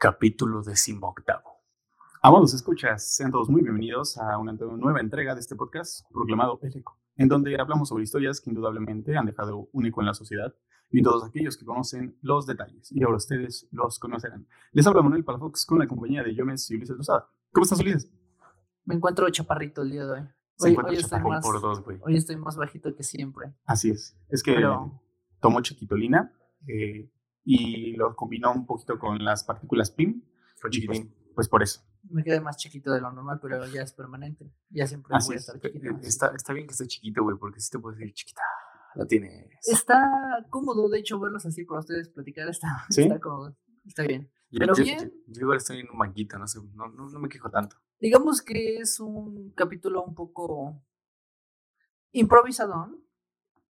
Capítulo decimoctavo. Amados escuchas, sean todos muy bienvenidos a una nueva entrega de este podcast proclamado El Eco, en donde hablamos sobre historias que indudablemente han dejado un eco en la sociedad y todos aquellos que conocen los detalles. Y ahora ustedes los conocerán. Les habla Manuel Palafox con la compañía de Yomes y Ulises Lozada. ¿Cómo estás, Ulises? Me encuentro chaparrito el día de hoy. Hoy, hoy estoy más, Por dos, hoy estoy más bajito que siempre. Así es. Es que Pero- tomó chiquitolina eh, y lo combinó un poquito con las partículas PIM. Fue pues, chiquitín. pues por eso. Me quedé más chiquito de lo normal, pero ya es permanente. Ya siempre Así voy a es. estar chiquito. Eh, Está, está bien que esté chiquito, güey, porque si te puedes decir chiquita. La tienes. Está cómodo, de hecho, verlos así para ustedes platicar. Está, ¿Sí? está cómodo. Está bien. Yo, pero yo- bien. Yo, yo igual estoy en un banquito, no sé, no, no, no me quejo tanto. Digamos que es un capítulo un poco improvisado.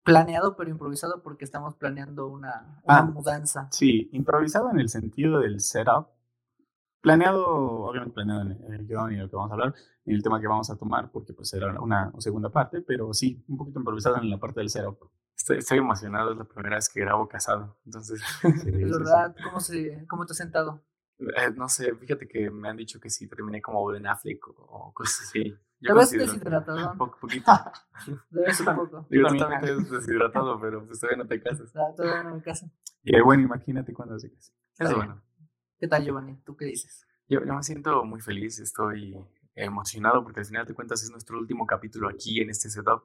Planeado, pero improvisado porque estamos planeando una, una Ah. mudanza. Sí, improvisado en el sentido del setup. Planeado, obviamente planeado en el guion y lo que vamos a hablar, en el tema que vamos a tomar, porque pues era una segunda parte, pero sí, un poquito improvisado en la parte del setup. Estoy, estoy emocionado, es la primera vez que grabo casado. Entonces, Sí, verdad, ¿cómo, se, ¿cómo te has sentado? eh, no sé, fíjate que me han dicho que sí terminé como Ben Affleck o, o cosas así. Te ves considero- deshidratado. Un poco, poquito. Debes un poco. Digo, tú también. ves deshidratado, pero pues todavía no te casas. Ah, Todavía no me caso. Y eh, bueno, imagínate cuando se case. Eso bueno. ¿Qué tal, Giovanni? ¿Tú qué dices? Yo, yo me siento muy feliz, estoy emocionado porque al final de cuentas es nuestro último capítulo aquí en este setup.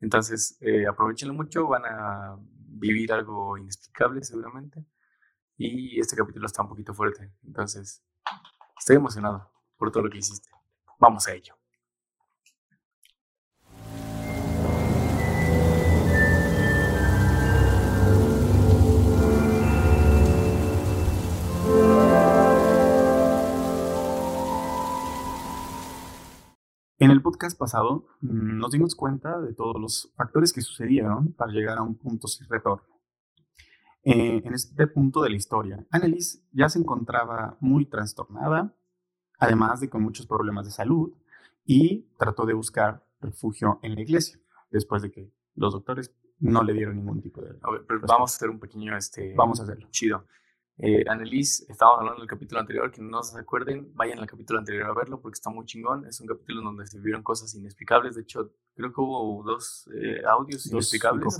Entonces, eh, aprovechenlo mucho, van a vivir algo inexplicable seguramente. Y este capítulo está un poquito fuerte. Entonces, estoy emocionado por todo lo que hiciste. Vamos a ello. En el podcast pasado mm, nos dimos cuenta de todos los factores que sucedieron para llegar a un punto sin retorno. Eh, en este punto de la historia, Annelies ya se encontraba muy trastornada, además de con muchos problemas de salud, y trató de buscar refugio en la iglesia, después de que los doctores no le dieron ningún tipo de... A ver, pero respuesta. vamos a hacer un pequeño, este, Vamos a hacerlo. chido. Eh, Annelies, estábamos hablando del capítulo anterior, que no se acuerden, vayan al capítulo anterior a verlo porque está muy chingón. Es un capítulo en donde se vieron cosas inexplicables. De hecho, creo que hubo dos eh, audios Dos inexplicables.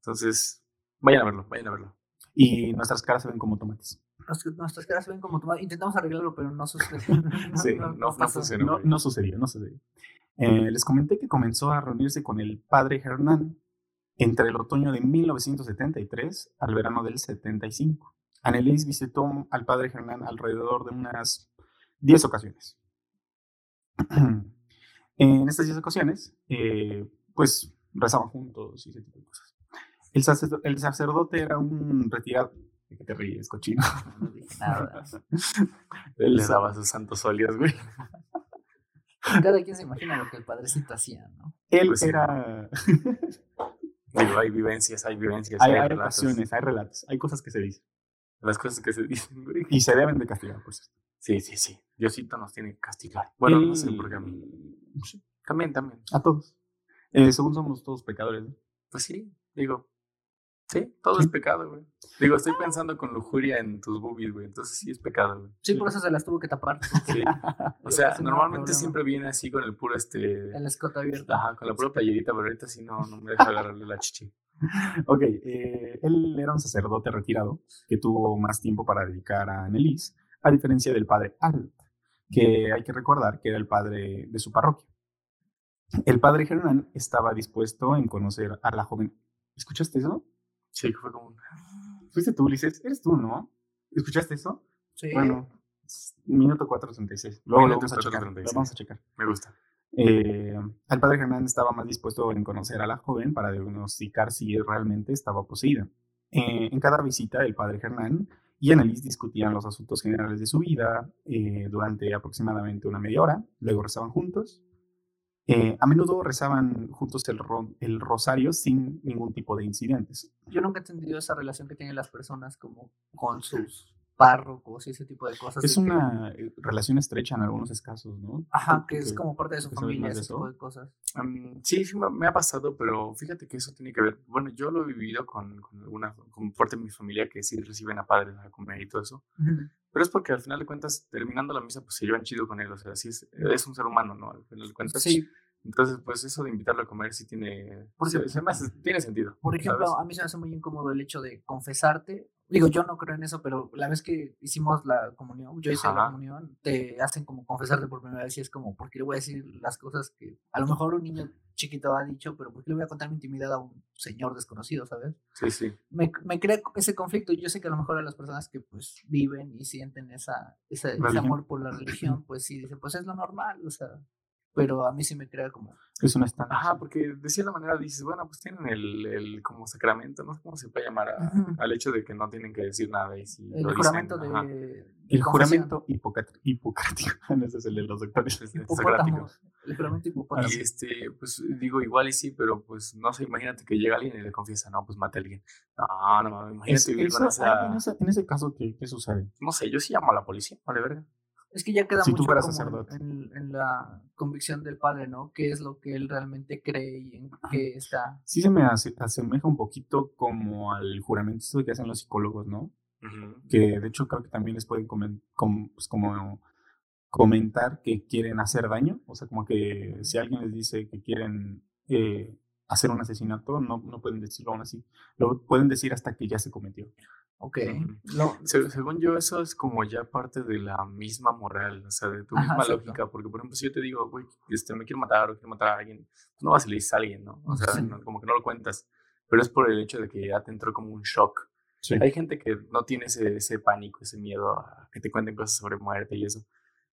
Entonces, vayan a verlo, vayan a verlo. Y nuestras caras se ven como tomates. Nos- Nuestras caras se ven como tomadas. Intentamos arreglarlo, pero no sucede. Sí, no- no pasó. funciona. No, no sucedió, no sucedió. Eh, les comenté que comenzó a reunirse con el padre Hernán entre el otoño de 1973 al verano del 75. Annelies visitó al padre Hernán alrededor de unas 10 ocasiones. en estas 10 ocasiones, eh, pues rezaban juntos y ese tipo de cosas. El, sacer- el sacerdote era un retirado. ¿De qué te ríes, cochino? No dije nada. El Le daba sus santos óleos, güey. Cada quien se imagina lo que el padrecito hacía, ¿no? Él Pues era. Digo, hay vivencias, hay vivencias. hay, hay hay relatos. ocasiones, hay relatos, hay cosas que se dicen. Las cosas que se dicen, güey. Y se deben de castigar, por cierto. Sí, sí, sí. Diosito nos tiene que castigar. Bueno, no sé Él- por qué a mí. También, también. A todos. Eh, según somos todos pecadores. ¿no? Pues sí, digo. Sí, todo es pecado, güey. Digo, estoy pensando con lujuria en tus boobies, güey. Entonces sí es pecado, güey. Sí, por eso se las tuvo que tapar. Sí. O sea, normalmente siempre viene así con el puro este. El escote abierto. Ajá, con la pura playerita, pero ahorita sí no, no me deja agarrarle la chichi. Ok, eh, él era un sacerdote retirado que tuvo más tiempo para dedicar a Annelies, a diferencia del padre Alt, que hay que recordar que era el padre de su parroquia. El padre Hernán estaba dispuesto en conocer a la joven. ¿Escuchaste eso? Sí, fue como un. ¿Fuiste tú, Ulises? ¿Eres tú, no? ¿Escuchaste eso? Sí. Bueno, minuto 436. Luego lo Minuto vamos a checar. 4:36. Lo vamos a checar. Me gusta. Eh, el padre Germán estaba más dispuesto en conocer a la joven para diagnosticar si realmente estaba poseída. Eh, en cada visita, el padre Germán y Annelies discutían los asuntos generales de su vida eh, durante aproximadamente una media hora. Luego rezaban juntos. Eh, a menudo rezaban juntos el, ro- el rosario sin ningún tipo de incidentes. Yo nunca he entendido esa relación que tienen las personas como con sus párrocos y ese tipo de cosas. Es que- una eh, relación estrecha en algunos casos, ¿no? Ajá, ¿Tú que es como parte de su familia, ese tipo de cosas. Sí, sí me, ha pasado, pero fíjate que eso tiene que ver. Bueno, yo lo he vivido con, con alguna, con parte de mi familia que sí reciben a padres a comer y todo eso. Pero es porque al final de cuentas, terminando la misa, pues se llevan chido con él. O sea, sí es, es un ser humano, ¿no? Al final de cuentas. Sí, Entonces, pues eso de invitarlo a comer sí tiene, Porque- se, se me hace- tiene sentido. Por ejemplo, ¿sabes? a mí se me hace muy incómodo el hecho de confesarte. Digo, yo no creo en eso, pero la vez que hicimos la comunión, yo hice la comunión, te hacen como confesarte por primera vez y es como, ¿por qué le voy a decir las cosas que a lo mejor un niño chiquito ha dicho, pero ¿por qué le voy a contar mi intimidad a un señor desconocido, ¿sabes? Sí, sí. Me, me crea ese conflicto. Yo sé que a lo mejor a las personas que pues viven y sienten esa, esa- ese amor por la religión, pues sí, dicen, pues es lo normal, o sea, pero a mí sí me crea como, Es una estándar. Ajá, porque de cierta manera dices, bueno, pues tienen el, el como sacramento, no sé cómo se puede llamar a- al hecho de que no tienen que decir nada y si el lo dicen, juramento de... ajá, de El juramento hipocrático. Ese es el de los doctores. el juramento hipopótamo. Y este, pues digo, igual y sí, pero pues no sé, imagínate que llega alguien y le confiesa, no, pues mata a alguien. No, no, imagínate Es- vivir eso- con esa, en, ese, en ese caso, ¿qué, qué sucede? no sé, yo sí llamo a la policía, vale verga. Es que ya queda Si tú mucho fueras como sacerdote. en, en la convicción del padre, ¿no? ¿Qué es lo que él realmente cree y en qué está? Sí se me hace- asemeja un poquito como al juramento que hacen los psicólogos, ¿no? Que de hecho creo que también les pueden comen- com- pues, como comentar que quieren hacer daño. O sea, como que si alguien les dice que quieren eh, hacer un asesinato, no, no pueden decirlo aún así. Lo pueden decir hasta que ya se cometió. Ok. Ujú. Lo- Se- según yo, eso es como ya parte de la misma moral, o sea, de tu Ajá, misma exacto. lógica, porque por ejemplo, si yo te digo, güey, este, me quiero matar o quiero matar a alguien, pues no vas y le dices a alguien, ¿no? O sea, Sí. no- como que no lo cuentas, pero es por el hecho de que ya te entró como un shock. Sí. Hay gente que no tiene ese, ese pánico, ese miedo a que te cuenten cosas sobre muerte y eso.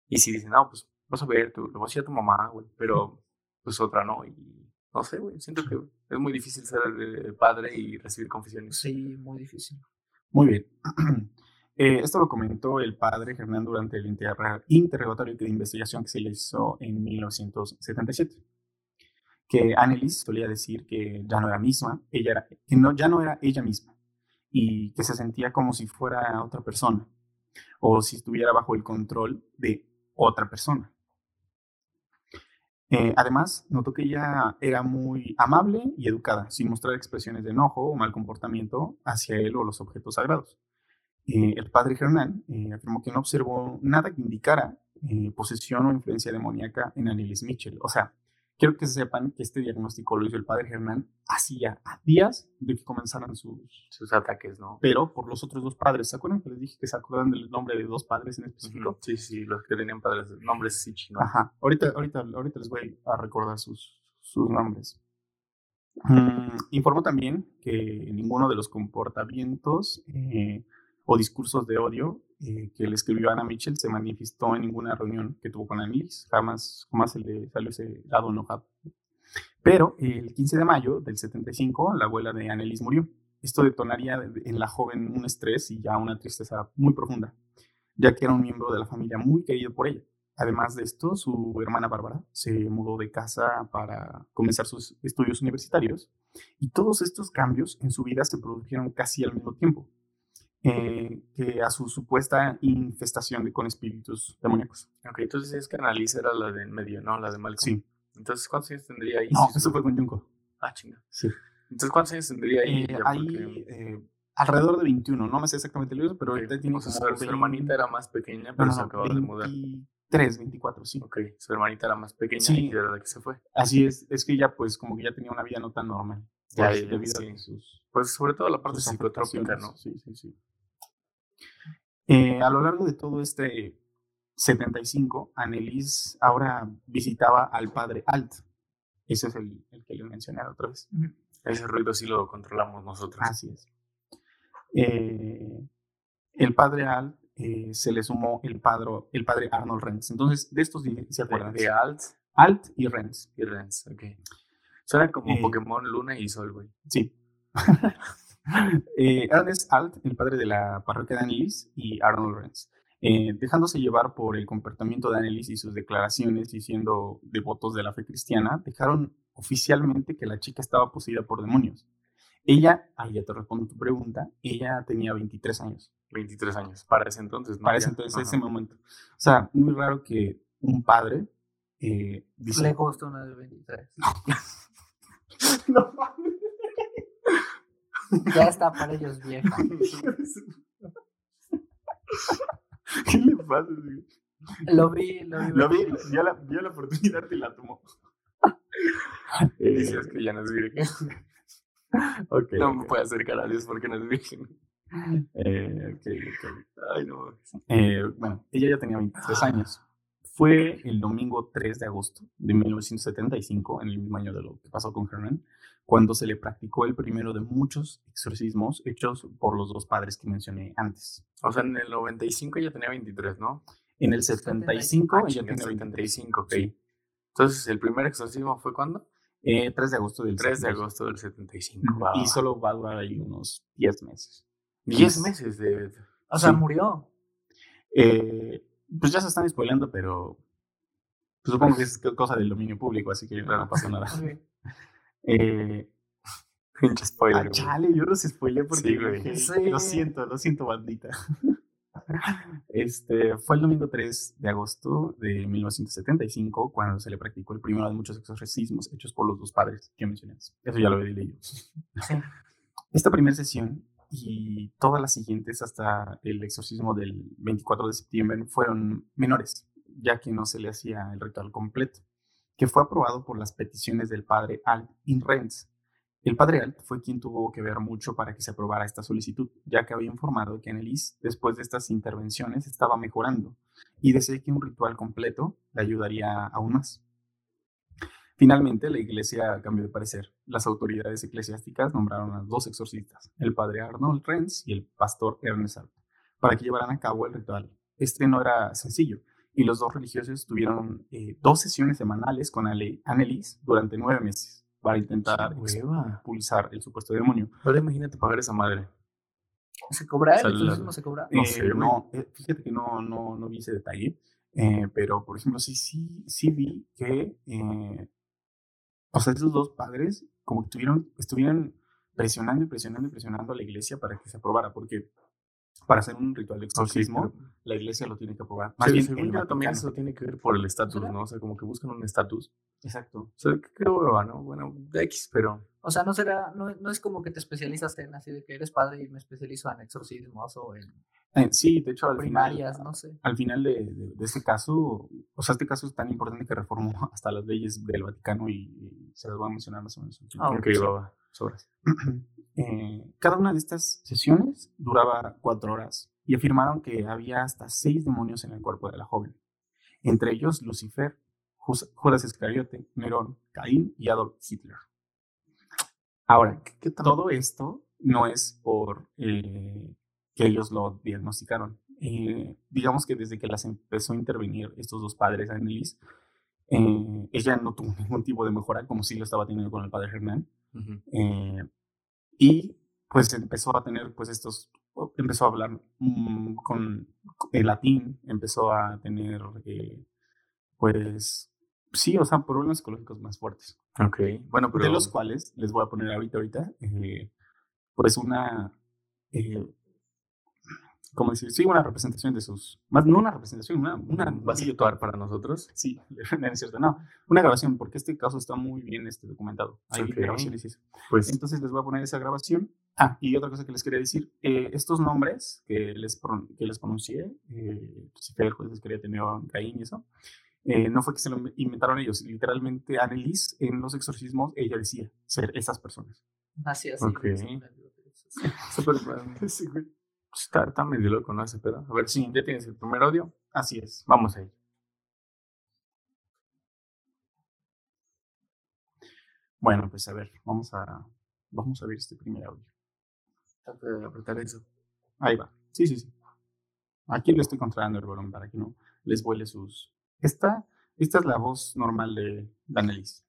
Y si dicen, no, pues vas a ver, tú, lo vas a decir a tu mamá, güey, pero pues otra no. Y no sé, güey, siento que es muy difícil ser eh, padre y recibir confesiones. sí, muy difícil. Muy bien. Eh, esto lo comentó el padre Hernán durante el interrogatorio de investigación que se le hizo en 1977. Que Annelies solía decir que ya no era misma, ella era, que no, ya no era ella misma y que se sentía como si fuera otra persona o si estuviera bajo el control de otra persona. Eh, además, notó que ella era muy amable y educada, sin mostrar expresiones de enojo o mal comportamiento hacia él o los objetos sagrados. Eh, el padre Hernán eh, afirmó que no observó nada que indicara posesión o influencia demoníaca en Annelies Mitchell. O sea, quiero que sepan que este diagnóstico lo hizo el padre Hernán hacía días de que comenzaran sus... Sus ataques, ¿no? Pero por los otros dos padres, ¿se acuerdan que les dije que se acuerdan del nombre de dos padres en específico? Sí, sí, los que tenían padres, nombres sí chinos. Ajá, ahorita, ahorita, ahorita les voy a recordar sus, sus nombres. Mm, informó también que ninguno de los comportamientos eh, o discursos de odio eh, que le escribió Ana Mitchell se manifestó en ninguna reunión que tuvo con Annelies. Jamás, jamás se le salió ese lado enojado. Pero el 15 de mayo del 75, la abuela de Annelies murió. Esto detonaría en la joven un estrés y ya una tristeza muy profunda, ya que era un miembro de la familia muy querido por ella. Además de esto, su hermana Bárbara se mudó de casa para comenzar sus estudios universitarios y todos estos cambios en su vida se produjeron casi al mismo tiempo eh, que a su supuesta infestación de, con espíritus demoníacos. Ok, entonces es que Annalise era la de en medio, ¿no? La de Malcolm. Sí. Entonces, ¿cuántos años tendría ahí? No, Sí, eso fue con Junko. Ah, chinga. Sí. Entonces, ¿cuántos años tendría ahí? Eh, ahí Porque, eh, alrededor de 21, no me sé exactamente el libro, pero ok, ahorita tiene o sea, su, su 20 hermanita era más pequeña, pero no, se acababa de mudar. 23, 24, sí. Ok, su hermanita era más pequeña Sí. y era la que se fue. Así es, es que ella pues como que ya tenía una vida no tan normal. Ya, pues, debido sí. a sus, Pues sobre todo la parte psicotrópica. ¿no? Sí, sí, sí. Eh, a lo largo de todo este 75, Annelies ahora visitaba al padre Alt. Ese es el, el que le mencioné la otra vez. Ese ruido sí lo controlamos nosotros. Así es. Eh, el padre Alt eh, se le sumó el, padre, el padre Arnold Renz. Entonces, de estos se acuerdan. de Alt Alt y Renz. y Renz, ok. Suena como Eh, Pokémon Luna y Sol, güey. Sí. eh, Ernest Alt, el padre de la parroquia de Annelies, y Arnold Renz. Eh, dejándose llevar por el comportamiento de Annelies y sus declaraciones y siendo devotos de la fe cristiana, dejaron oficialmente que la chica estaba poseída por demonios. Ella, ahí ya te respondo tu pregunta, ella tenía 23 años. 23 años. Para ese entonces, ¿no? para ese entonces, Ajá. ese momento. O sea, muy raro que un padre eh, dice... Le gusta una de 23. No. Ya está para ellos vieja. ¿Qué le pasa? güey? Lo vi, lo vi. Lo vi, vio la, vio la oportunidad y la tomó. Eh, Dices que ya no es virgen. ok, No me puede acercar a Dios porque no es virgen. Eh, ok, ok. Ay, no. Eh, bueno, ella ya tenía 23 años. Fue el domingo 3 de agosto de 1975, en el mismo año de lo que pasó con Herman, cuando se le practicó el primero de muchos exorcismos hechos por los dos padres que mencioné antes. O sea, en el 95 ya tenía 23, ¿no? En el 75 Ah, tiene 23. 75, ok. Sí. Entonces, ¿el primer exorcismo fue cuándo? Eh, 3 de agosto del 3 de 75. agosto del 75. Ujú, va, Y solo va a durar ahí unos 10 meses. 10 meses de... O sea, Sí. murió. Eh, pues ya se están spoileando, pero pues supongo que es cosa del dominio público, así que no pasa nada. Ok. Eh, Pinche spoiler. ah, chale, yo los spoileé porque Sí, Sí. lo siento, lo siento, bandita. Este, fue el domingo 3 de agosto de 1975 cuando se le practicó el primero de muchos exorcismos hechos por los dos padres que mencioné. antes. Eso ya lo había leído. Sí. Esta primera sesión y todas las siguientes hasta el exorcismo del 24 de septiembre fueron menores, ya que no se le hacía el ritual completo, que fue aprobado por las peticiones del padre Alt Inrens. El padre Alt fue quien tuvo que ver mucho para que se aprobara esta solicitud, ya que había informado que Annelies, después de estas intervenciones, estaba mejorando y decía que un ritual completo le ayudaría aún más. Finalmente, la iglesia cambió de parecer. Las autoridades eclesiásticas nombraron a dos exorcistas, el padre Arnold Renz y el pastor Ernest Alt, para que llevaran a cabo el ritual. Este no era sencillo, y los dos religiosos tuvieron eh, dos sesiones semanales con Annelies durante nueve meses para intentar expulsar el supuesto demonio. Ahora imagínate pagar esa madre. ¿Se cobra? ¿El O sea, la- exorcismo se cobra? No Eh, sé, güey. no, eh, fíjate que no, no, no vi ese detalle, eh, pero por ejemplo, sí, sí, sí vi que, eh, o sea, esos dos padres como que tuvieron, estuvieron presionando y presionando y presionando a la iglesia para que se aprobara, porque para hacer un ritual de exorcismo, pero- la iglesia lo tiene que aprobar. Más bien, el según yo, también eso tiene que ver por el estatus. ¿no? O sea, como que buscan un estatus. Exacto. O sea, qué hueva, ¿no? Bueno, X, pero... O sea, no será, no, no es como que te especializas en así de que eres padre y me especializo en exorcismos o en Eh, sí, de hecho, al primarias, final, no sé. al final de, de- de este caso, o sea, este caso es tan importante que reformó hasta las leyes del Vaticano y, se las voy a mencionar más o menos. Ah, Ok, va, va, sobras. Eh, cada una de estas sesiones duraba cuatro horas y afirmaron que había hasta seis demonios en el cuerpo de la joven, entre ellos Lucifer, Judas Iscariote, Nerón, Caín y Adolf Hitler. Ahora, ¿Qué, todo esto no es por eh, que ellos lo diagnosticaron. Eh, digamos que desde que las empezó a intervenir estos dos padres, Annelies, eh, ella no tuvo ningún tipo de mejora como sí lo estaba teniendo con el padre Hernán. Ujú. Eh, y pues empezó a tener pues estos, empezó a hablar mm, con el latín, empezó a tener eh, pues sí, o sea, problemas psicológicos más fuertes, Ok, bueno, pero... de los cuales les voy a poner ahorita, ahorita, eh, pues una, eh, ¿cómo decir? Sí, una representación de sus, más no una representación, una, una ¿Vas a actuar para nosotros? Sí, no es cierto, no, una grabación, porque este caso está muy bien este, documentado. Hay Ok. grabaciones y eso. Pues... Entonces les voy a poner esa grabación. Ah, y otra cosa que les quería decir, eh, estos nombres que les, pron- que les pronuncié, eh, Lucifer, Judas quería tener Caín y eso, eh, no fue que se lo inventaron ellos, literalmente Annelies en los exorcismos, ella decía ser esas personas. Así, así. Ok. Súper... Sí, güey. Está, está medio loco, ¿no? Ese pedo. A ver, sí, ya tienes el primer audio. Así es. Vamos ahí. Bueno, pues a ver, vamos a, vamos a ver este primer audio. Trata de apretar eso. Ahí va. Sí, sí, sí. Aquí le estoy controlando el volumen para que no les vuele sus... Esta, esta es la voz normal de Danelis.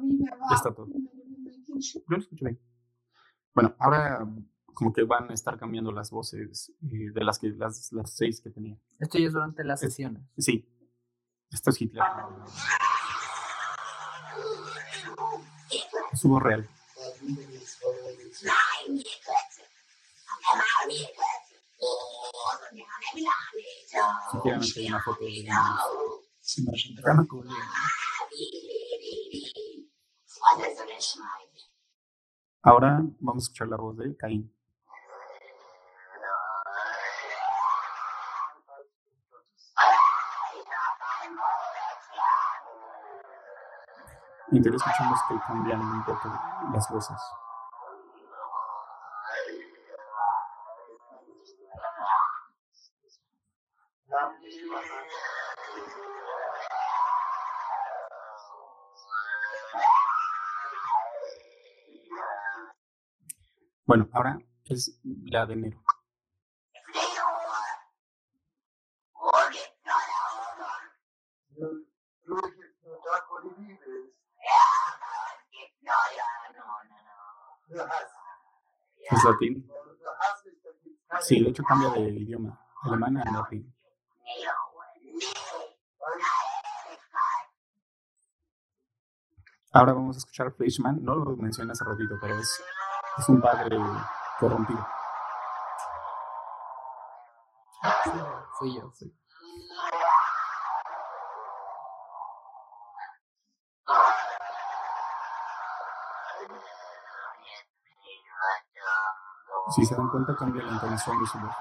wie wir Ya está todo. Yo lo escucho bien. Bueno, ahora como que van a estar cambiando las voces eh, de las que las, las seis que tenía. Esto ya es durante las Es- sesiones. Sí. Esto es Hitler. Voz real. Ahora vamos a escuchar la voz de Caín. Y escuchamos que cambian un poco las voces. Bueno, ahora es la de enero. ¿Es latín? Sí, de hecho cambia de idioma. Alemán a latín. Ahora vamos a escuchar Fleischmann. No lo mencioné hace ratito, pero es, es un padre corrompido. Fui yo, fui. Si se dan cuenta, cambia la entonación de su voz.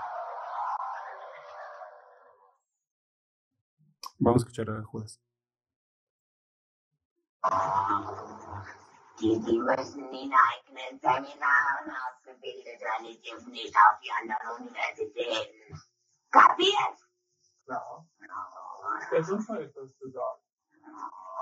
Vamos a escuchar a Judas. Die, die müssen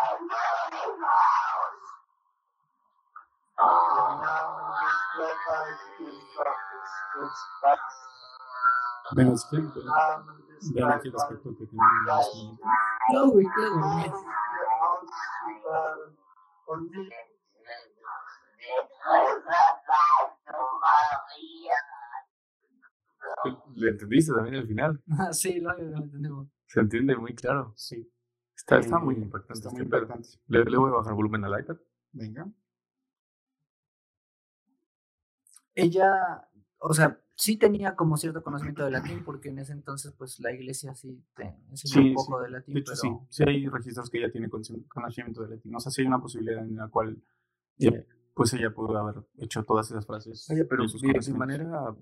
Impairment User. Der Tod ist der auszubauen. Im Namen des dreifaltigen Gottes, des Vaters, Ven, es que, im Namen des vean aquí el aspecto que tiene en los momentos. No, güey, nicht ¿Le entendiste también al final? Ah, sí, lo, lo entendemos. Se entiende muy claro. Sí, Está, está muy impactante. está este muy pedo. importante. Le, le voy a bajar volumen al iPad. Venga. Ella, o sea, sí tenía como cierto conocimiento de latín, porque en ese entonces, pues la iglesia sí te enseñó Sí, un poco sí. de latín. De hecho, pero... sí. Sí hay registros que ella tiene conocimiento de latín. O sea, sí hay una posibilidad en la cual eh, pues ella pudo haber hecho todas esas frases. Oye, pero de manera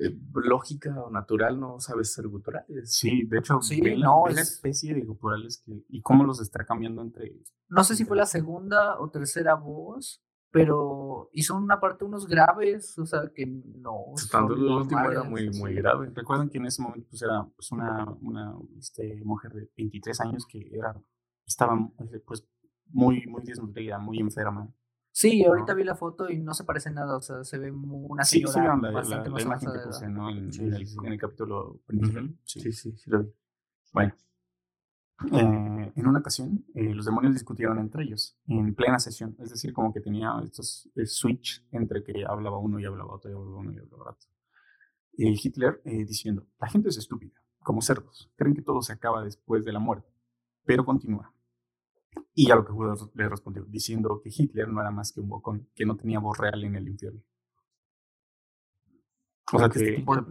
eh, lógica o natural no sabes ser guturales. Sí, de hecho, Sí, ve la, no, la es- especie de guturales que, y cómo los está cambiando entre No sé si fue la segunda o tercera voz, pero hizo una parte unos graves, o sea, que no. Tanto el último era muy, muy grave. Recuerden que en ese momento pues, era pues, una, una este, mujer de 23 años que era, estaba pues, muy, muy desnutrida, muy enferma. Sí, ahorita vi la foto y no se parece nada, o sea, se ve una Sí, señora sí, vieron la, la- bastante la más imagen avanzada que puse ¿no? en, Sí, en el, sí, sí. en el capítulo principal. Sí. Sí, sí, sí lo vi. Bueno, eh, en una ocasión eh, los demonios discutieron entre ellos en plena sesión, es decir, como que tenía estos eh, switch entre que hablaba uno y hablaba otro y hablaba uno y hablaba otro. Y Hitler eh, diciendo, la gente es estúpida, como cerdos, creen que todo se acaba después de la muerte, pero continúa. Y a lo que Judas le respondió, diciendo que Hitler no era más que un bocón, que no tenía voz real en el infierno. O sea, que este Ok. tipo de,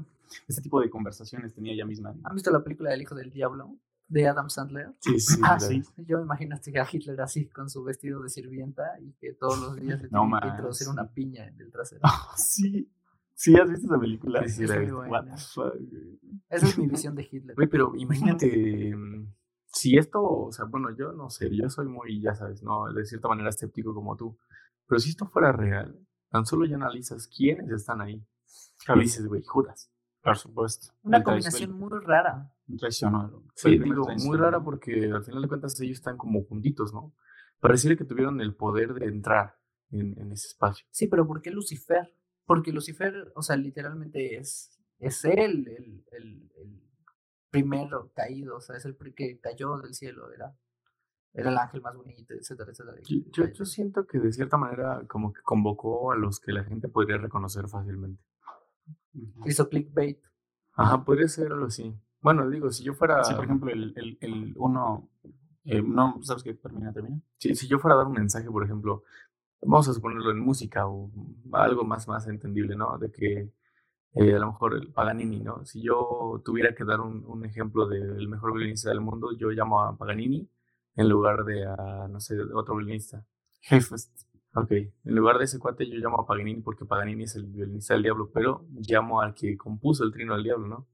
este tipo de conversaciones tenía ella misma. ¿Han visto la película del hijo del diablo de Adam Sandler? Sí, sí. Ah, sí. Yo me imagino a Hitler así con su vestido de sirvienta y que todos los días le No que introducir una piña en el trasero. Sí, sí, ¿has visto esa película? Sí, sí, la. Esa es mi visión de Hitler. Güey, pero imagínate, mm, si esto, o sea, bueno, yo no sé, yo soy muy, ya sabes, ¿no? De cierta manera escéptico como tú. Pero si esto fuera real, tan solo ya analizas quiénes están ahí. Claro. Y dices, güey, Judas. Por supuesto. Una combinación muy rara. Fue Sí, digo, muy rara porque al final de cuentas ellos están como juntitos, ¿no? Pareciera que tuvieron el poder de entrar en, en ese espacio. Sí, pero ¿por qué Lucifer? Porque Lucifer, o sea, literalmente es, es él, el, el, el, primero caído, o sea, es el que cayó del cielo, era, era el ángel más bonito, etcétera, etcétera. Yo, yo, yo siento que de cierta manera como que convocó a los que la gente podría reconocer fácilmente. Hizo clickbait. Ajá, podría ser algo así. Bueno, digo, si yo fuera, Sí, por ejemplo, el, el, el uno. eh, no, ¿sabes qué? Termina, termina. si, si yo fuera a dar un mensaje, por ejemplo, vamos a suponerlo en música o algo más, más entendible, ¿no? De que eh, a lo mejor el Paganini, ¿no? Si yo tuviera que dar un, un ejemplo del mejor violinista del mundo, yo llamo a Paganini en lugar de a, no sé, otro violinista. Hefest. Ok, en lugar de ese cuate yo llamo a Paganini porque Paganini es el violinista del diablo, pero llamo al que compuso el trino del diablo, ¿no?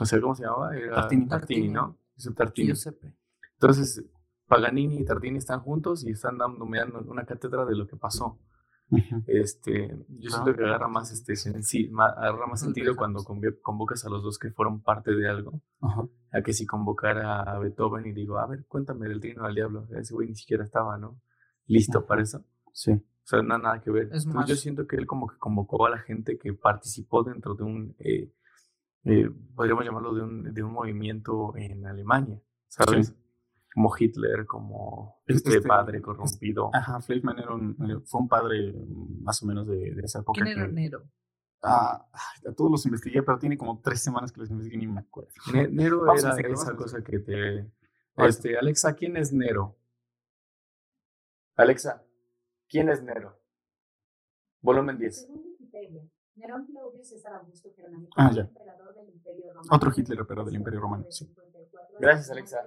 O sea, ¿cómo se llamaba? Era Tartini. Tartini, ¿no? Es Tartini. Entonces, Paganini y Tartini están juntos y están dando, me dan una cátedra de lo que pasó. Este, yo siento que agarra más, este, agarra más sentido cuando convocas a los dos que fueron parte de algo, Ajá. a que si convocara a Beethoven y digo, a ver, cuéntame del trino del diablo. Ese güey ni siquiera estaba, ¿no? Listo para eso. Sí. O sea, no, nada que ver. Es Entonces, más- yo siento que él como que convocó a la gente que participó dentro de un, eh, eh, podríamos llamarlo de un, de un movimiento en Alemania, ¿sabes? Sí. Como Hitler, como Es- este, este- padre corrompido. Ajá, Fleischmann era un- fue un padre más o menos de, de esa época. ¿Quién era que- Nero? Ah, a todos los investigué, pero tiene como tres semanas que los investigué y ni me acuerdo. Ne- Nero Vamos era esa cosa que te... Este, Alexa, ¿quién es Nero? Alexa, ¿quién es Nero? Volumen 10. Según Wikipedia, Nerón Claudio César Augusto Germánico Ah, ya. emperador del Imperio Romano. Otro Hitler, emperador del Imperio Romano, sí. Gracias, Alexa.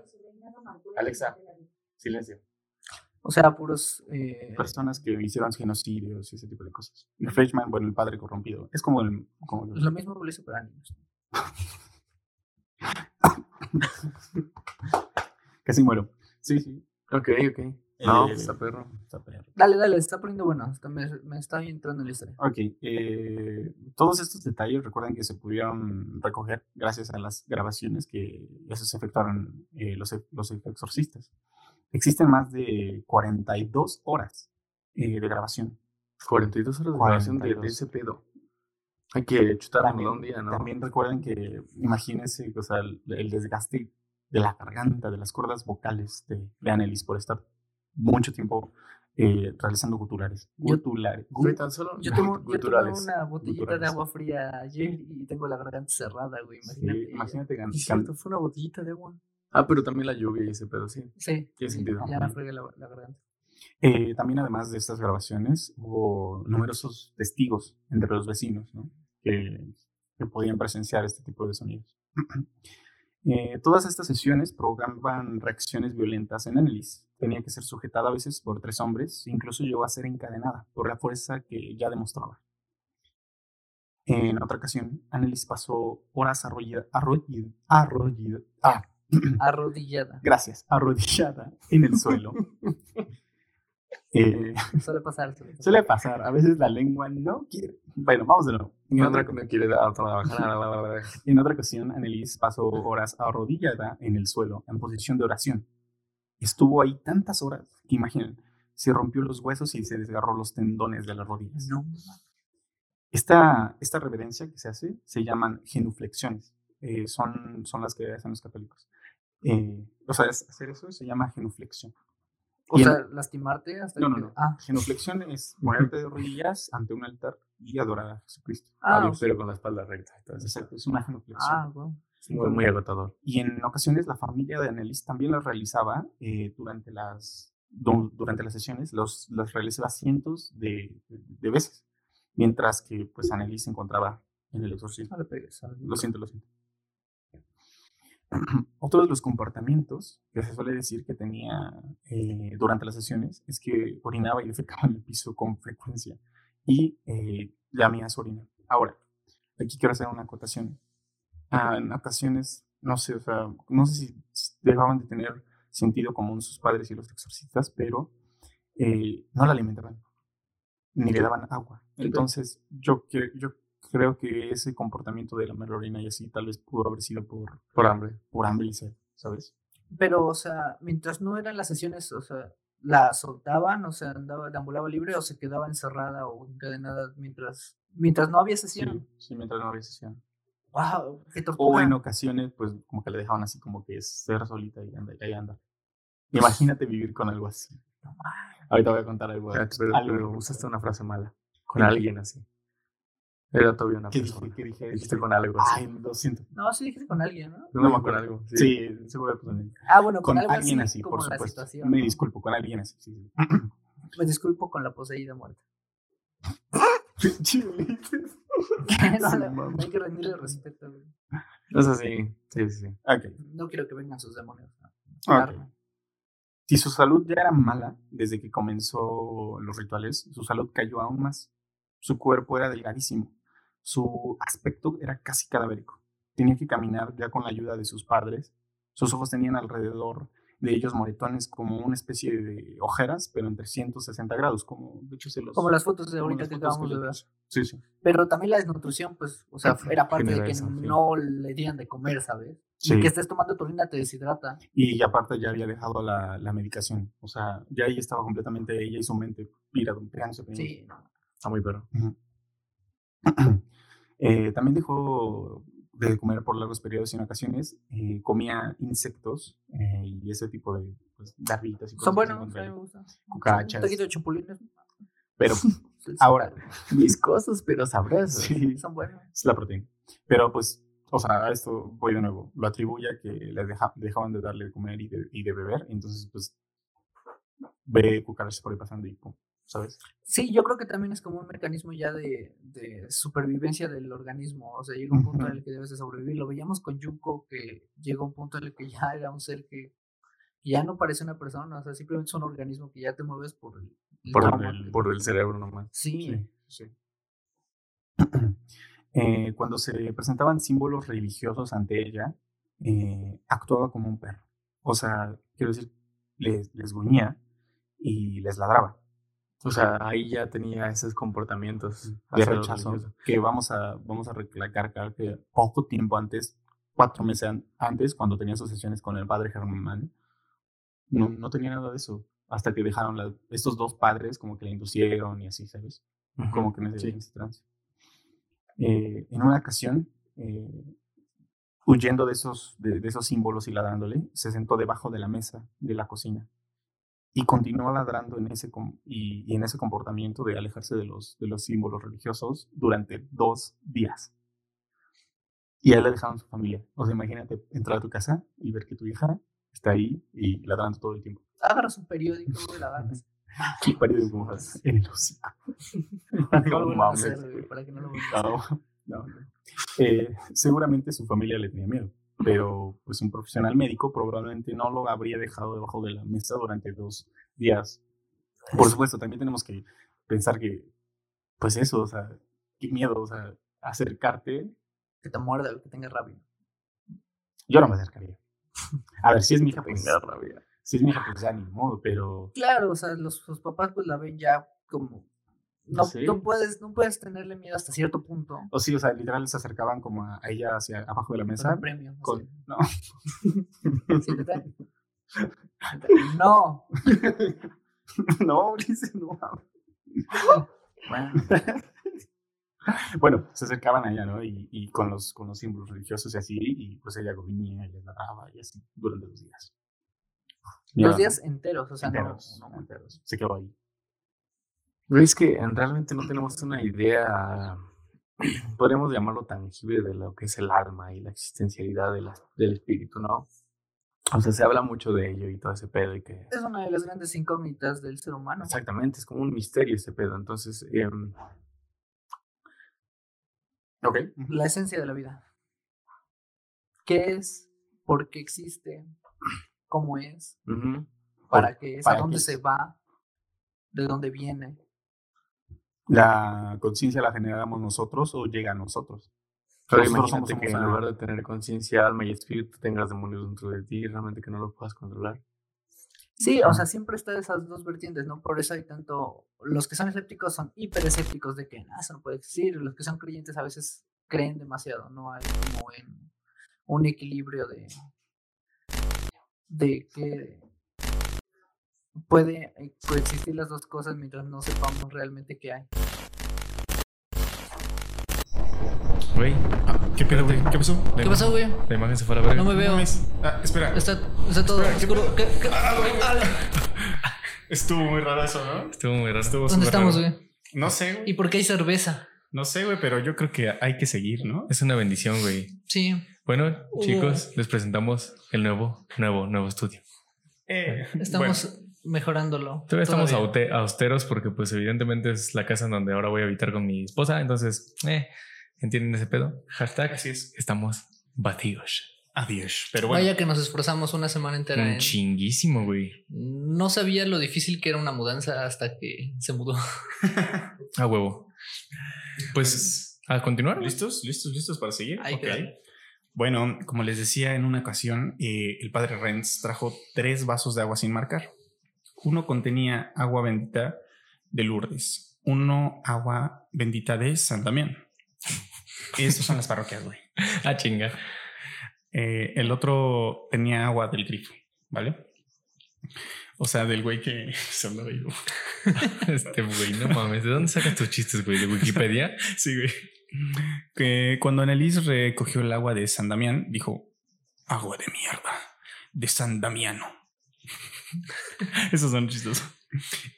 Alexa. Silencio. O sea, puros... eh, Personas que hicieron genocidios y ese tipo de cosas. Y Fleischmann, bueno, el padre corrompido. Es como el. Como el- lo mismo lo hizo para niños. Casi muero. Sí, sí. Ok, ok. No, Eh, está perro. está perro. Dale, dale, se está poniendo bueno. está- me, me está entrando en la historia. Ok, eh, todos estos detalles recuerden que se pudieron recoger gracias a las grabaciones que esos efectuaron eh, los, los exorcistas. Existen más de 42 horas eh, de grabación. 42 horas de grabación de, de 42. ese pedo. Hay que También, un día, ¿no? también recuerden que, imagínense, o sea, el, el desgaste de la garganta, de las cuerdas vocales de, de Annelies por estar mucho tiempo eh, realizando gutulares. Yo- Gutulares. Güey, tan solo Yo tomo, yo culturales. una botellita de Culturales. agua fría ayer y tengo la garganta cerrada, güey. Sí, Imagínate. imagínate Sí, cierto, fue una botellita de agua. Ah, pero también la lluvia y ese pedo, sí. Sí, Tiene sí, sentido. ya me fregué la, la garganta. Eh, también además de estas grabaciones hubo numerosos testigos entre los vecinos ¿no? que, que podían presenciar este tipo de sonidos. Eh, todas estas sesiones provocaban reacciones violentas en Annelies. Tenía que ser sujetada a veces por tres hombres, incluso llegó a ser encadenada por la fuerza que ya demostraba. En otra ocasión, Annelies pasó horas arrollida, arrollida, arrollida, ah, Arrodillada. gracias, arrodillada en el suelo. Eh, Suele pasar. Suele pasar. A veces la lengua no quiere. Bueno, vamos de nuevo. En otra, me quiere en otra ocasión, Annelies pasó horas arrodillada en el suelo, en posición de oración. Estuvo ahí tantas horas que imaginen, se rompió los huesos y se desgarró los tendones de las rodillas. No. Esta, esta reverencia que se hace se llaman genuflexiones. Eh, son, son las que hacen los católicos. Eh, o sea, hacer eso se llama genuflexión. O Y en- sea, lastimarte hasta No, no, que- no. Ah, Genuflexión es ponerte de rodillas ante un altar y adorar a Jesucristo. ah, pero con la espalda recta. Entonces, Exacto, es una genuflexión. ah, muy, muy agotador. Y en ocasiones la familia de Annelies también las realizaba eh, durante, las, du- durante las sesiones, los, las realizaba cientos de, de veces, mientras que pues Annelies se encontraba en el exorcismo. Lo siento, lo siento. Otro de los comportamientos que se suele decir que tenía eh, durante las sesiones es que orinaba y defecaba en el piso con frecuencia y eh, lamía su orina. Ahora, aquí quiero hacer una acotación. Ah, en ocasiones, no sé, o sea, no sé si dejaban de tener sentido común sus padres y los exorcistas, pero eh, no la alimentaban ni le daban agua. Entonces, yo, que- yo creo que ese comportamiento de la orina y así tal vez pudo haber sido por, Por hambre. por hambre y sed, ¿sabes? Pero, o sea, mientras no eran las sesiones, o sea, la soltaban, o sea, andaba, deambulaba libre o se quedaba encerrada o encadenada mientras, mientras no había Sí, sesión. sí, mientras no había sesión. Wow, qué O en ocasiones, pues como que le dejaban así como que ser solita y anda, y ahí anda. Imagínate vivir con algo así. Ahorita voy a contar algo. Espérate, Pero, algo pero usaste una frase mala. Con alguien así. Era todavía una ¿Qué persona. dije? ¿Qué dije? Dijiste con algo así. Ay, lo siento. No, sí dijiste con alguien, ¿no? No acuerdo algo. Sí, seguro que con, Ah, bueno, con, con algo alguien así, por supuesto. situación. Me disculpo, con alguien así. Sí, sí. Me disculpo con la poseída muerta. Pinche no, Sí, hay que rendirle respeto. güey. Es así. Sí, sí. Ok. No quiero que vengan sus demonios. ¿no? Ok. Si su salud ya era mala desde que comenzó los rituales, su salud cayó aún más. Su cuerpo era delgadísimo. Su aspecto era casi cadavérico. Tenía que caminar ya con la ayuda de sus padres. Sus ojos tenían alrededor de ellos moretones como una especie de ojeras, pero en 360 grados, como de hecho se los... Como las fotos de ahorita que acabamos de ver. Sí, sí. Pero también la desnutrición, pues, o sea, era parte de que sí. no le dieran de comer, ¿sabes? Sí. Y que estés tomando orina te deshidrata. Y aparte ya había dejado la, la medicación. O sea, ya ahí estaba completamente ella y su mente pira, pegándose. pegándose. Sí. Está muy perro. Ujú. Eh, también dejó de comer por largos periodos y en ocasiones eh, comía insectos eh, y ese tipo de pues, larvitas y cosas Son buenos, me gustan. Cucarachas. Un taquito de chapulines. Pero ahora, Viscosos, pero sabrosos. sí, Son buenos. es la proteína. Pero pues, o sea, a esto voy de nuevo. Lo atribuye a que les deja- dejaban de darle de comer y de, y de beber. Entonces, pues, ve cucarachas por ahí pasando y pum, ¿sabes? Sí, yo creo que también es como un mecanismo ya de, de supervivencia del organismo. O sea, llega un punto en el que debes de sobrevivir. Lo veíamos con Yuko, que llegó un punto en el que ya era un ser que, que ya no parece una persona. O sea, simplemente es un organismo que ya te mueves por el, el Por trauma el, que- por el cerebro nomás. Sí, sí. Eh, cuando se presentaban símbolos religiosos ante ella, eh, actuaba como un perro. O sea, quiero decir, les, les gruñía y les ladraba. O sea, ahí ya tenía esos comportamientos de rechazo. Que vamos a, vamos a recalcar que poco tiempo antes, cuatro meses an- antes, cuando tenía sus sesiones con el padre Germán, no, no tenía nada de eso. Hasta que dejaron la- estos dos padres, como que le inducieron y así, ¿sabes? como que ese, Sí. trance. Eh, en una ocasión, eh, huyendo de esos, de, de esos símbolos y ladrándole, se sentó debajo de la mesa de la cocina y continuó ladrando en ese, y, y en ese comportamiento de alejarse de los, de los símbolos religiosos durante dos días. Y a él le dejaron su familia. O sea, imagínate entrar a tu casa y ver que tu hija está ahí y ladrando todo el tiempo. agarras un periódico y la agarras. Y periódico en el hocico. Para que no lo vuelvan a hacer, no, no. Eh, seguramente su familia le tenía miedo, pero pues un profesional médico probablemente no lo habría dejado debajo de la mesa durante dos días. Por supuesto, también tenemos que pensar que, pues eso, o sea, qué miedo, o sea, acercarte. Que te muerda, que tenga rabia. Yo no me acercaría. A ver, si es mi hija, pues, rabia. si es mi hija, pues ya ni modo, pero Claro, o sea, los, sus papás pues la ven ya como... No, Sí. no, puedes, no puedes tenerle miedo hasta cierto punto. o sí, o sea, literal se acercaban como a, ella hacia abajo de la Con mesa. un premio. Con, no, Siéntate. No. no, Ulises, no. Bueno, Bueno, se acercaban a ella, ¿no? Y, y con, los, con los símbolos religiosos y así, y pues ella venía y les daba y así durante los días. los días enteros, o sea, no- no, enteros. Se quedó ahí. Pero es que realmente no tenemos una idea, podríamos llamarlo tangible de lo que es el alma y la existencialidad de la- del espíritu, ¿no? O sea, se habla mucho de ello y todo ese pedo y que... Es una de las grandes incógnitas del ser humano. Exactamente, es como un misterio ese pedo. Entonces, em, Ok. La esencia de la vida. ¿Qué es? ¿Por qué existe? ¿Cómo es? ¿Para qué es? ¿A dónde qué se va? ¿De dónde viene? ¿La conciencia la generamos nosotros o llega a nosotros? Pero Nosotros imagínate somos que en lugar de tener conciencia, alma y espíritu, tengas demonios dentro de ti y realmente que no lo puedas controlar. Sí, o sea, siempre está esas dos vertientes, ¿no? Por eso hay tanto. Los que son escépticos son hiper escépticos de que "Ah, eso no puede existir. Los que son creyentes a veces creen demasiado. No hay como en un equilibrio de. de que puede eh, coexistir las dos cosas mientras no sepamos realmente qué hay. Güey, ¿Qué pedo, güey? ¿Qué pasó? la ¿Qué pasó, güey? La imagen se fue a la verga. No me veo. Ah, espera. Está, está todo Espera, ¿qué oscuro. ¿Qué- qué- Estuvo muy raro eso, ¿no? Estuvo muy raro. Estuvo ¿Dónde estamos, güey? No sé, güey. ¿Y por qué hay cerveza? No sé, güey, pero yo creo que hay que seguir, ¿no? Es una bendición, güey. Sí. Bueno, Uh. chicos, les presentamos el nuevo, nuevo, nuevo estudio. Eh, Estamos mejorándolo. Todavía estamos Todavía. austeros porque pues evidentemente es la casa en donde ahora voy a habitar con mi esposa. Entonces, eh, ¿entienden ese pedo? Hashtag, Así es. estamos vacíos. Adiós. Pero bueno. Vaya que nos esforzamos una semana entera. Un en- chinguísimo, güey. No sabía lo difícil que era una mudanza hasta que se mudó. A huevo. Pues, a continuar. ¿Listos? ¿Listos? ¿Listos para seguir? Ahí Ok. queda. Bueno, como les decía en una ocasión, eh, el padre Renz trajo tres vasos de agua sin marcar. Uno contenía agua bendita de Lourdes, uno agua bendita de San Damián. Esas son las parroquias, güey. Ah, chinga. Eh, el otro tenía agua del grifo, ¿vale? O sea, del güey que se hablaba yo. Este güey, no mames. ¿De dónde sacas tus chistes, güey? ¿De Wikipedia? Sí, güey. Que cuando Annelies recogió el agua de San Damián, dijo: Agua de mierda, de San Damiano. Esos son chistosos.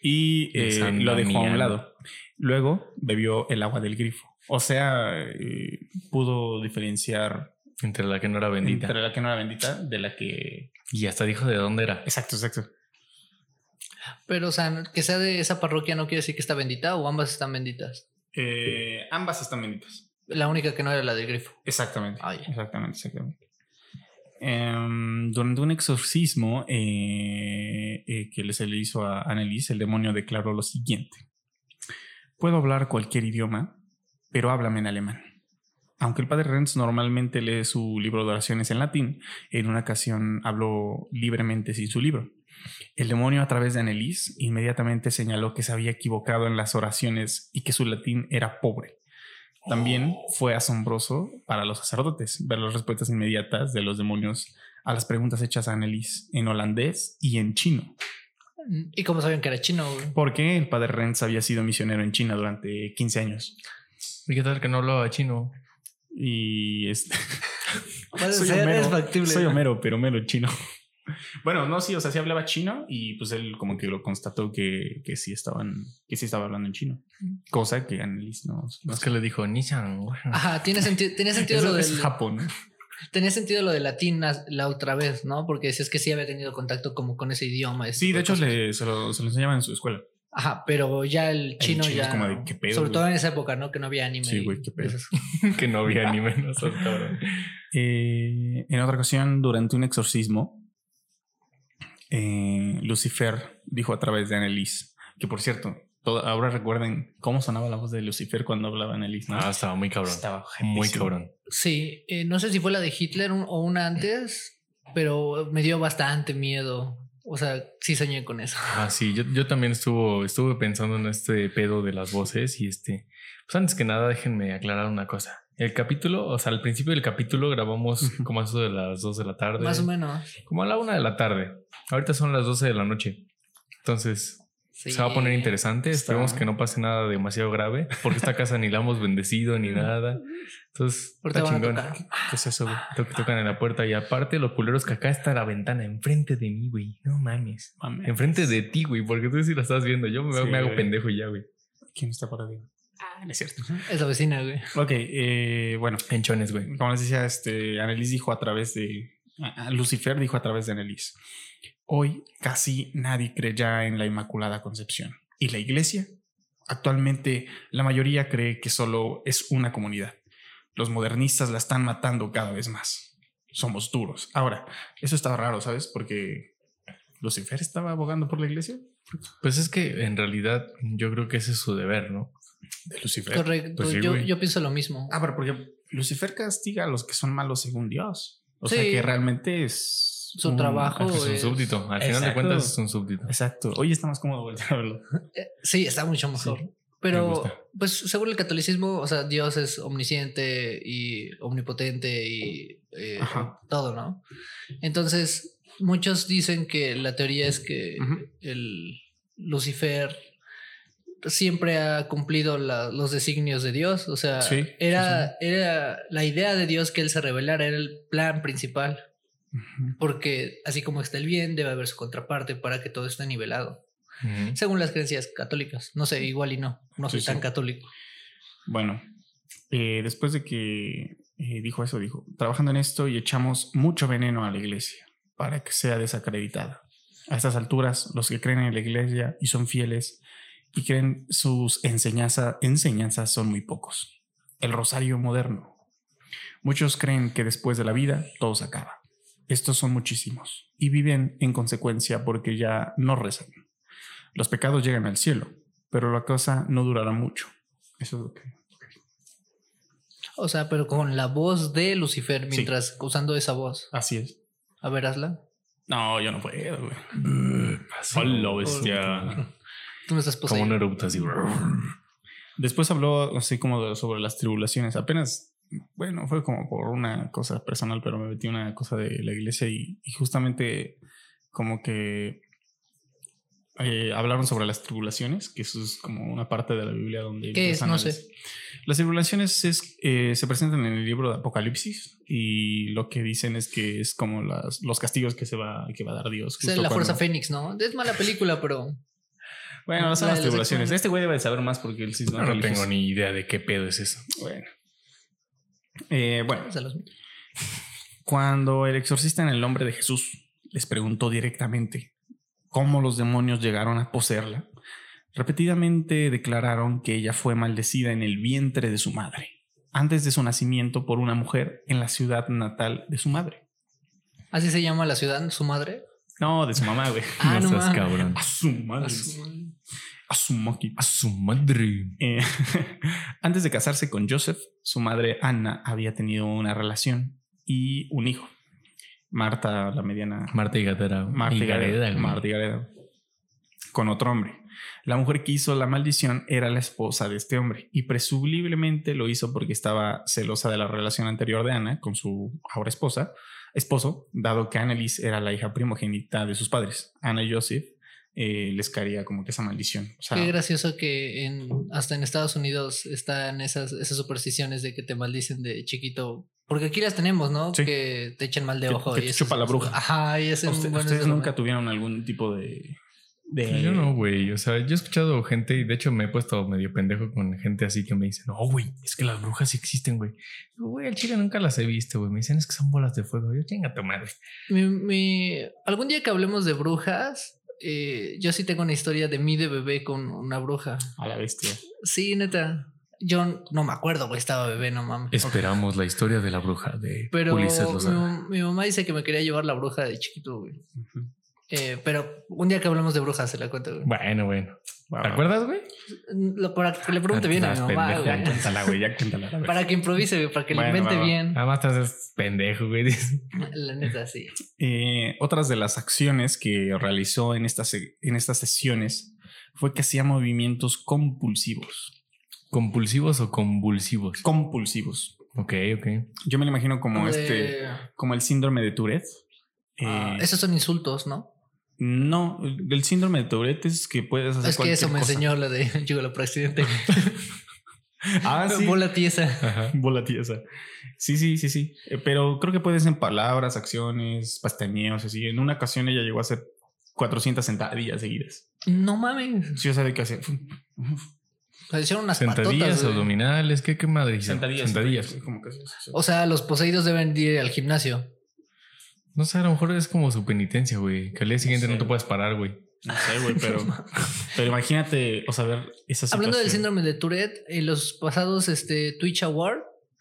Y eh, lo dejó a un lado. Luego bebió el agua del grifo. O sea, eh, pudo diferenciar Entre la que no era bendita. entre la que no era bendita de la que. Y hasta dijo de dónde era. Exacto, exacto. Pero, o sea, que sea de esa parroquia no quiere decir que está bendita o ambas están benditas. Eh, ambas están benditas. La única que no era la del grifo. Exactamente. Ah. Exactamente, exactamente. Em, durante un exorcismo eh, eh, que se le hizo a Annelies, el demonio declaró lo siguiente. Puedo hablar cualquier idioma, pero háblame en alemán. Aunque el padre Renz normalmente lee su libro de oraciones en latín, en una ocasión habló libremente sin su libro. El demonio a través de Annelies inmediatamente señaló que se había equivocado en las oraciones y que su latín era pobre. También fue asombroso para los sacerdotes ver las respuestas inmediatas de los demonios a las preguntas hechas a Annelies en holandés y en chino. ¿Y cómo sabían que era chino? Porque el padre Renz había sido misionero en China durante 15 años. ¿Y qué tal que no hablaba chino? Y este. Puede soy ser, Homero, es factible. Soy. Homero, pero Homero chino. Bueno, no, sí, o sea, sí hablaba chino y pues él como que lo constató que, que sí estaban, que sí estaba hablando en chino. Cosa que Annelies no, no Es que le dijo Nissan. Ajá, tiene, senti- tiene sentido Eso lo es del. Japón. ¿no? Tenía sentido lo de latín la otra vez, ¿no? Porque decías que sí había tenido contacto como con ese idioma. ese Sí, de hecho le, se, lo, se lo enseñaban en su escuela. Ajá, pero ya el chino chino es ya. como de, ¿qué pedo, sobre güey? todo en esa época, ¿no? Que no había anime. Sí, güey, qué pedo. que no había ni menos. cabrón. Eh, en otra ocasión, durante un exorcismo, eh, Lucifer dijo a través de Annelies, que por cierto, todo- ahora recuerden cómo sonaba la voz de Lucifer cuando hablaba Annelies, ¿no? Ah, estaba muy cabrón. Estaba Muy jetísimo. cabrón. Sí, eh, no sé si fue la de Hitler un- o una antes, pero me dio bastante miedo. O sea, sí soñé con eso. Ah, sí, yo, yo también estuvo, estuve pensando en este pedo de las voces y este. Pues antes que nada, déjenme aclarar una cosa. El capítulo, o sea, al principio del capítulo grabamos como a eso de las 2 de la tarde. Más o menos. Como a la una de la tarde. Ahorita son las 12 de la noche. Entonces, Sí. se va a poner interesante. Está- Esperemos que no pase nada demasiado grave, porque esta casa ni la hemos bendecido ni nada. Entonces, Ahorita está chingón. ¿Qué es eso, güey? Que tocan en la puerta y aparte los culeros que acá está la ventana enfrente de mí, güey. No mames. Mames. Enfrente de ti, güey, porque tú sí la estás viendo. Yo me, Sí, me hago pendejo y ya, güey. ¿Quién está por ahí? Ah, no es cierto. Es la vecina, güey. Ok, eh, bueno, Enchones, güey. como les decía, este, Annelies dijo a través de... Lucifer dijo a través de Annelies, hoy casi nadie cree ya en la Inmaculada Concepción. ¿Y la iglesia? Actualmente la mayoría cree que solo es una comunidad. Los modernistas la están matando cada vez más. Somos duros. Ahora, eso estaba raro, ¿sabes? Porque Lucifer estaba abogando por la iglesia. Pues es que en realidad yo creo que ese es su deber, ¿no? De Lucifer. Correcto. Pues sí, yo, pienso lo mismo. Ah, pero porque Lucifer castiga a los que son malos según Dios. O sea que realmente es Su trabajo Es un súbdito. Al final de cuentas es un súbdito. Exacto. Hoy está más cómodo voltear a verlo. Eh, Sí, está mucho mejor. Sí, Pero, pues, según el catolicismo, o sea, Dios es omnisciente y omnipotente y eh, todo, ¿no? Entonces, muchos dicen que la teoría es que el Lucifer siempre ha cumplido la- los designios de Dios. O sea, Sí, sí, era, era la idea de Dios que Él se revelara, era el plan principal. Porque así como está el bien, debe haber su contraparte para que todo esté nivelado. Según las creencias católicas. No sé, igual y no. No soy Sí, tan católico. Bueno, eh, después de que eh, dijo eso, dijo, trabajando en esto y echamos mucho veneno a la iglesia para que sea desacreditada. A estas alturas, los que creen en la iglesia y son fieles y creen sus enseñanza- enseñanzas son muy pocos. El rosario moderno. Muchos creen que después de la vida todo se acaba. Estos son muchísimos y viven en consecuencia porque ya no rezan. Los pecados llegan al cielo, pero la cosa no durará mucho. Eso es lo que. O sea, pero con la voz de Lucifer, Sí. mientras usando esa voz. Así es. A ver, hazla. No, yo no puedo, güey. Hola, bestia. Tú no estás Como poseído. un erupto así. Después habló así como de- sobre las tribulaciones. Apenas, bueno, fue como por una cosa personal, pero me metí en una cosa de la iglesia y, y justamente como que eh, hablaron sobre las tribulaciones, que eso es como una parte de la Biblia donde... ¿Qué es? No sé. Las tribulaciones es, eh, se presentan en el libro de Apocalipsis y lo que dicen es que es como las, los castigos que se va, que va a dar Dios. Es la Fuerza Fénix, ¿no? Es mala película, pero. Bueno, no son La las tribulaciones. Este güey debe de saber más porque él sí es No, no tengo ni idea de qué pedo es eso. Bueno. Eh, bueno, cuando el exorcista en el nombre de Jesús les preguntó directamente cómo los demonios llegaron a poseerla, repetidamente declararon que ella fue maldecida en el vientre de su madre, antes de su nacimiento por una mujer en la ciudad natal de su madre. Así se llama la ciudad, su madre. No, de su mamá, güey. Ah, no seas cabrón. A su madre. A su- A su A su madre. Eh, antes de casarse con Joseph, su madre Anna había tenido una relación y un hijo. Marta, la mediana. Marta y Gatera. Marta y Gareda. Marta y Gareda, Con otro hombre. La mujer que hizo la maldición era la esposa de este hombre y presumiblemente lo hizo porque estaba celosa de la relación anterior de Ana con su ahora esposa, esposo, dado que Annelies era la hija primogénita de sus padres. Ana y Joseph eh, les caería como que esa maldición. O sea, Qué gracioso que en, hasta en Estados Unidos están esas, esas supersticiones de que te maldicen de chiquito. Porque aquí las tenemos, ¿no? Sí. Que te echan mal de Que- ojo. que y te chupa la bruja. Ajá, y ese Usted- bueno, ustedes nunca tuvieron algún tipo de... de Pues Yo no, güey. O sea, yo he escuchado gente y de hecho me he puesto medio pendejo con gente así que me dicen, no, güey, es que las brujas sí existen, güey. Güey, al chile nunca las he visto, güey. Me dicen, es que son bolas de fuego. Yo, chinga tu madre. Mi- mi- algún día que hablemos de brujas, eh, yo sí tengo una historia de mí de bebé con una bruja. A la bestia. Sí, neta. Yo no me acuerdo, güey, estaba bebé, no mames. Esperamos la historia de la bruja de Pero Ulises mi, Lozada. mi mamá dice que me quería llevar la bruja de chiquito, güey. Eh, pero un día que hablemos de brujas se la cuento, güey. Bueno, bueno. ¿Te acuerdas, güey? Lo, para que le pregunte Ah, bien a mi mamá, pendejo, Ya güey. cuéntala, güey, ya cuéntala. Para que improvise, güey, para que Bueno, le invente va, va. bien. Nada más te haces pendejo, güey. La neta, sí. Eh, otras de las acciones que realizó en estas, en estas sesiones fue que hacía movimientos compulsivos. ¿Compulsivos o convulsivos? Compulsivos. Ok, ok. Yo me lo imagino como Como este, de- como el síndrome de Tourette. Ah, Eh, esos son insultos, ¿no? No, el síndrome de Tourette es que puedes hacer Es que eso me cosa. enseñó la de Yugo la presidente. Ah, sí. Bola tiesa. Ajá. Bola tiesa. Sí, sí, sí, sí. Eh, Pero creo que puedes en palabras, acciones, pastañeos, así. En una ocasión ella llegó a hacer 400 sentadillas seguidas. No mames. Sí, o sea, de. O sea, hicieron unas Sentadillas, patotas. abdominales, ¿qué, qué madre? Sentadillas. Sentadillas. Como que así, sí. O sea, los poseídos deben ir al gimnasio. No sé, a lo mejor es como su penitencia, güey. Que al día siguiente no, sé. te puedes parar, güey. No sé, güey, pero, pero imagínate, o sea, ver esa situación. Hablando del síndrome de Tourette, en los pasados este, Twitch Award,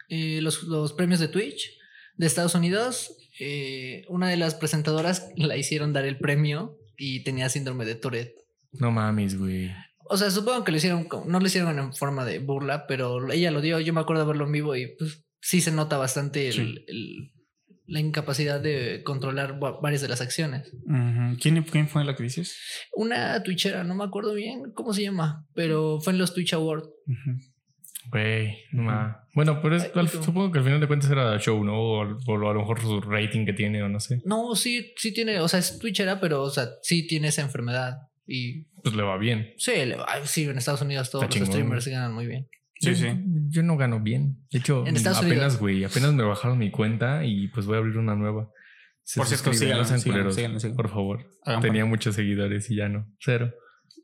eh, los, los premios de Twitch de Estados Unidos, eh, una de las presentadoras la hicieron dar el premio y tenía síndrome de Tourette. No mames, güey. O sea, supongo que lo hicieron, no lo hicieron en forma de burla, pero ella lo dio. Yo me acuerdo de verlo en vivo y pues sí se nota bastante el- Sí. el- la incapacidad de controlar va- varias de las acciones. ¿Quién, ¿Quién fue la que dices? Una twitchera, no me acuerdo bien cómo se llama, pero fue en los Twitch Awards. Güey, no mames. Bueno, pero es- Ay, supongo que al final de cuentas era show, ¿no? O, a lo mejor su rating que tiene o no sé. No, sí, sí tiene, o sea, es twitchera, pero, o sea, sí tiene esa enfermedad. y Pues le va bien. sí, le va- sí, en Estados Unidos todos Está los chingón, streamers ganan muy bien. Sí, Yo- sí. Yo no gano bien. De hecho, En Estados apenas, güey, apenas me bajaron mi cuenta y pues voy a abrir una nueva. Se Por cierto, síganlo, síganlo, síganlo, síganlo. por favor. Hagan Tenía muchos seguidores y ya no. Cero.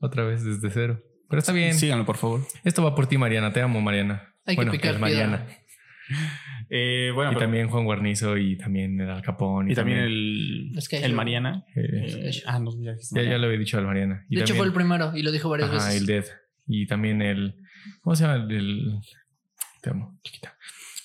Otra vez desde cero. Pero está bien. Síganlo, por favor. Esto va por ti, Mariana. Te amo, Mariana. Hay que bueno, picar el Mariana. Eh, bueno, Y pero- también Juan Guarnizo y también el Al Capón. y también el, Es que el yo- Mariana. eh, Eh, ah, no, ya ya, ya lo había dicho al Mariana. Y De hecho, también- fue el primero y lo dijo varias Ajá, veces. el Dead. Y también el. ¿Cómo se llama? El. el- te amo, chiquita.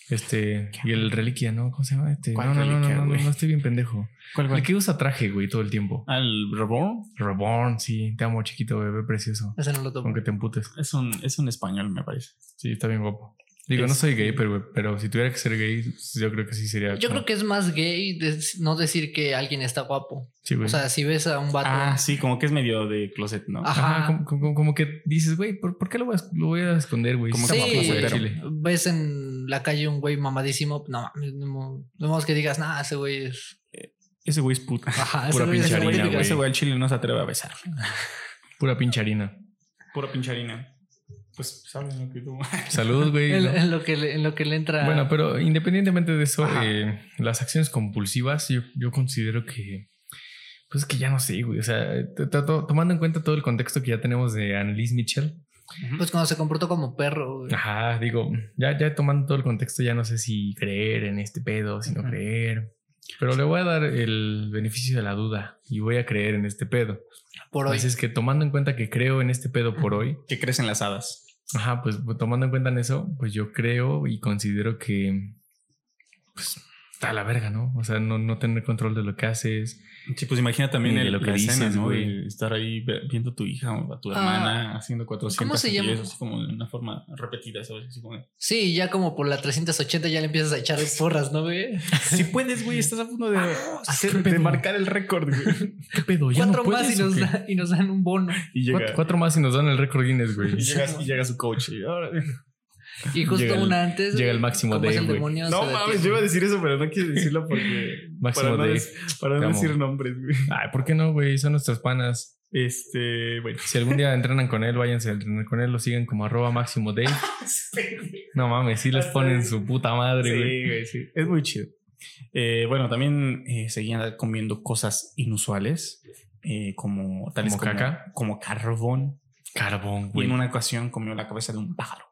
Este. Y el Reliquia, ¿no? ¿Cómo se llama? Este. ¿Cuál No, Reliquia, no, no, güey? no, estoy bien pendejo. ¿Cuál, cuál? El que usa traje, güey, todo el tiempo. El Reborn. Reborn, sí. Te amo, chiquito, bebé precioso. Ese no lo toco. Aunque te emputes. Es un, es un español, me parece. Sí, está bien guapo. Digo, no soy gay, pero, pero si tuviera que ser gay, yo creo que sí sería. Yo como- creo que es más gay de- no decir que alguien está guapo. Sí, güey. O sea, si ves a un vato. Ah, sí, como que es medio de closet, ¿no? Ajá. Ajá, como, como- como que dices, güey, ¿por, por qué lo voy, a, lo voy a esconder, güey? Como Está que sí, guapo, güey, pero- chile. ves en la calle un güey mamadísimo, no mames, no, no más que digas, nah, ese güey es. Ese güey es puta. Ajá, ese Pura güey es pinche ese güey al chile no se atreve a besar. Pura pinche harina. Pura pinche harina. Pues, ¿sabes lo que tú? Salud, güey. En, ¿no? en lo que le, en lo que le entra. Bueno, pero independientemente de eso, eh, las acciones compulsivas, yo, yo considero que, pues es que ya no sé, güey. O sea, to- to- to- tomando en cuenta todo el contexto que ya tenemos de Annalise Mitchell, Pues cuando se comportó como perro. güey. ajá, digo, ya, ya tomando todo el contexto, ya no sé si creer en este pedo, si no creer. Pero le voy a dar el beneficio de la duda y voy a creer en este pedo. por hoy. Así es que tomando en cuenta que creo en este pedo por hoy, Que crecen las hadas. Ajá, pues tomando en cuenta en eso, pues yo creo y considero que pues está a la verga, ¿no? O sea, no, no tener control de lo que haces. Sí, pues imagina también el, lo que la escena, ¿no? güey. Estar ahí viendo a tu hija o a tu Ah, hermana haciendo 400 ¿cómo se llama? así como de una forma repetida, ¿sabes? Así como de, Sí, ya como por la 380 ya le empiezas a echar porras, ¿no, güey? Si puedes, güey, estás a punto de, hacer, ¿qué de pedo? marcar el récord, güey. ¿Qué pedo? ¿Ya Cuatro no más y nos, da- y nos dan un bono. Y llega, Cuatro, cuatro más y nos dan el récord Guinness, güey. y llega, y llega su coach. y ahora- Y justo Llega el- una antes. llega el máximo demonio, No mames, yo iba a decir eso, pero no quiero decirlo porque. Máximo para no, para decir nombres, güey. Ay, ¿por qué no, güey? Son nuestras panas. Este, bueno. Si algún día entrenan con él, váyanse a entrenar con él, lo siguen como arroba máximo Dave. No mames, sí les ponen su puta madre, güey. Sí, güey, sí. Es muy chido. Eh, bueno, también eh, seguían comiendo cosas inusuales, eh, como tales ¿Como como, caca? como carbón. Carbón, Y güey. en una ocasión comió la cabeza de un pájaro.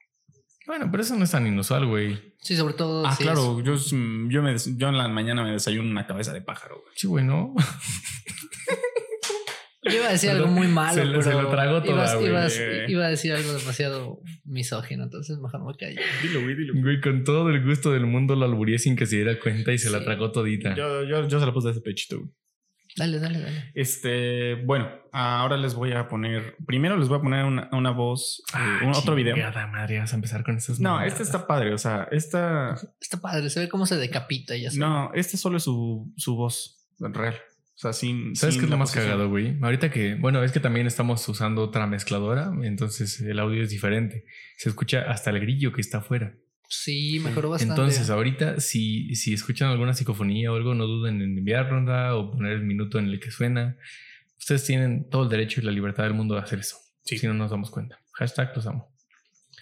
Bueno, pero eso no es tan inusual, güey. Sí, sobre todo. Ah, sí, claro, yo, yo, me des- yo en la mañana me desayuno una cabeza de pájaro. güey. Sí, güey, ¿no? Yo iba a decir Perdón, algo muy malo. se lo- se pero lo tragó toda, ibas- güey. ibas- iba a decir algo demasiado misógino, entonces mejor me callo. Dilo, güey, dilo. Güey, con todo el gusto del mundo lo alburié sin que se diera cuenta y se la tragó todita. Yo, yo, yo se la puse a ese pechito. güey. Dale, dale, dale. Este, bueno, ahora les voy a poner. Primero les voy a poner una, una voz, eh, Ah, un otro video. madre, vas a empezar con esas No, mamadas. este está padre. O sea, esta. Está padre, se ve cómo se decapita y así. No, este solo es su, su voz real. O sea, sin. ¿Sabes sin qué es lo más posición. cagado, güey? Ahorita que, bueno, es que también estamos usando otra mezcladora, entonces el audio es diferente. Se escucha hasta el grillo que está afuera. Sí, mejoró bastante. Entonces, ahorita, si, si escuchan alguna psicofonía o algo, no duden en enviárnosla o poner el minuto en el que suena. Ustedes tienen todo el derecho y la libertad del mundo de hacer eso. Sí. Si no nos damos cuenta. Hashtag los amo.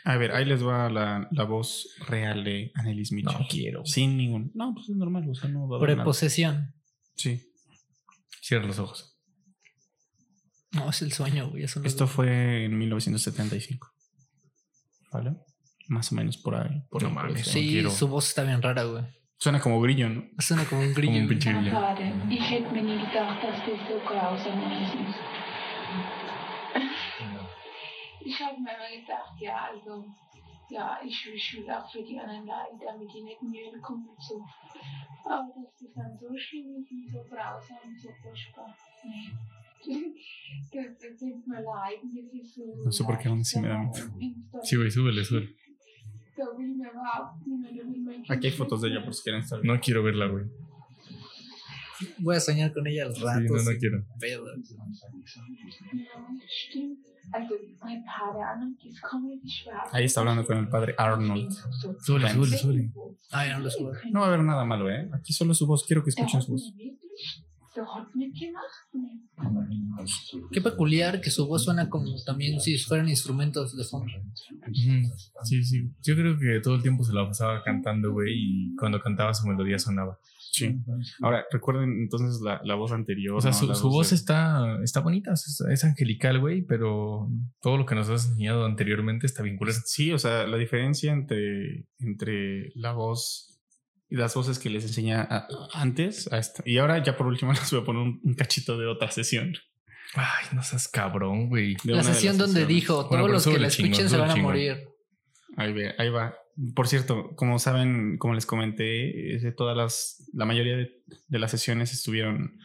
A ver, ahí les va la, la voz real de Annelies Mitchell. No quiero. Sin ningún. No, pues es normal. O sea, no va a nada. Preposesión. Sí. Cierra los ojos. No, es el sueño, güey. Eso no es- Esto fue en 1975. ¿Vale? Más o menos por ahí. Por No mames. Sí, quiero. su voz está bien rara, güey. Suena como grillo, ¿no? Suena como un grillo. Como un güey. pinche grillo. Vater, ich hätte mir nie gedacht, dass du so grausam bist. Ich habe mir immer gedacht, ja, also, ja, ich, ich will auch für die anderen leiden, damit die nicht müde kommen und so. Aber dass das dann so schlimm ist und so grausam und so furchtbar. Nee. Das, das sind mir leiden, das ist so. No sé por qué aún sí me da miedo. Sí, güey, súbele, súbele. Aquí hay fotos de ella por si quieren estar. No quiero verla, güey. Voy a soñar con ella al rato. Sí, no, no quiero. pedo. Ahí está hablando con el padre Arnold. Súbele, súbele. Ay, no lo. No va a haber nada malo, ¿eh? Aquí solo su voz. Quiero que escuchen su voz. Nee. Qué peculiar que su voz suena como también si fueran instrumentos de fondo. Sí, sí. Yo creo que todo el tiempo se la pasaba cantando, güey, y cuando cantaba su melodía sonaba. Sí. Ahora, recuerden entonces la, la voz anterior. O sea, ¿no? su, su voz de- está, está bonita, es, es angelical, güey, pero todo lo que nos has enseñado anteriormente está bien culero. Sí, o sea, la diferencia entre, entre la voz las voces que les enseña a- antes a esta. Y ahora, ya por último, les voy a poner un, un cachito de otra sesión. Ay, no seas cabrón, güey. La sesión donde sesiones. dijo, todos los que la escuchen se van a morir. Ahí, ve, ahí va. Por cierto, como saben, como les comenté, todas las, la mayoría de, de las sesiones estuvieron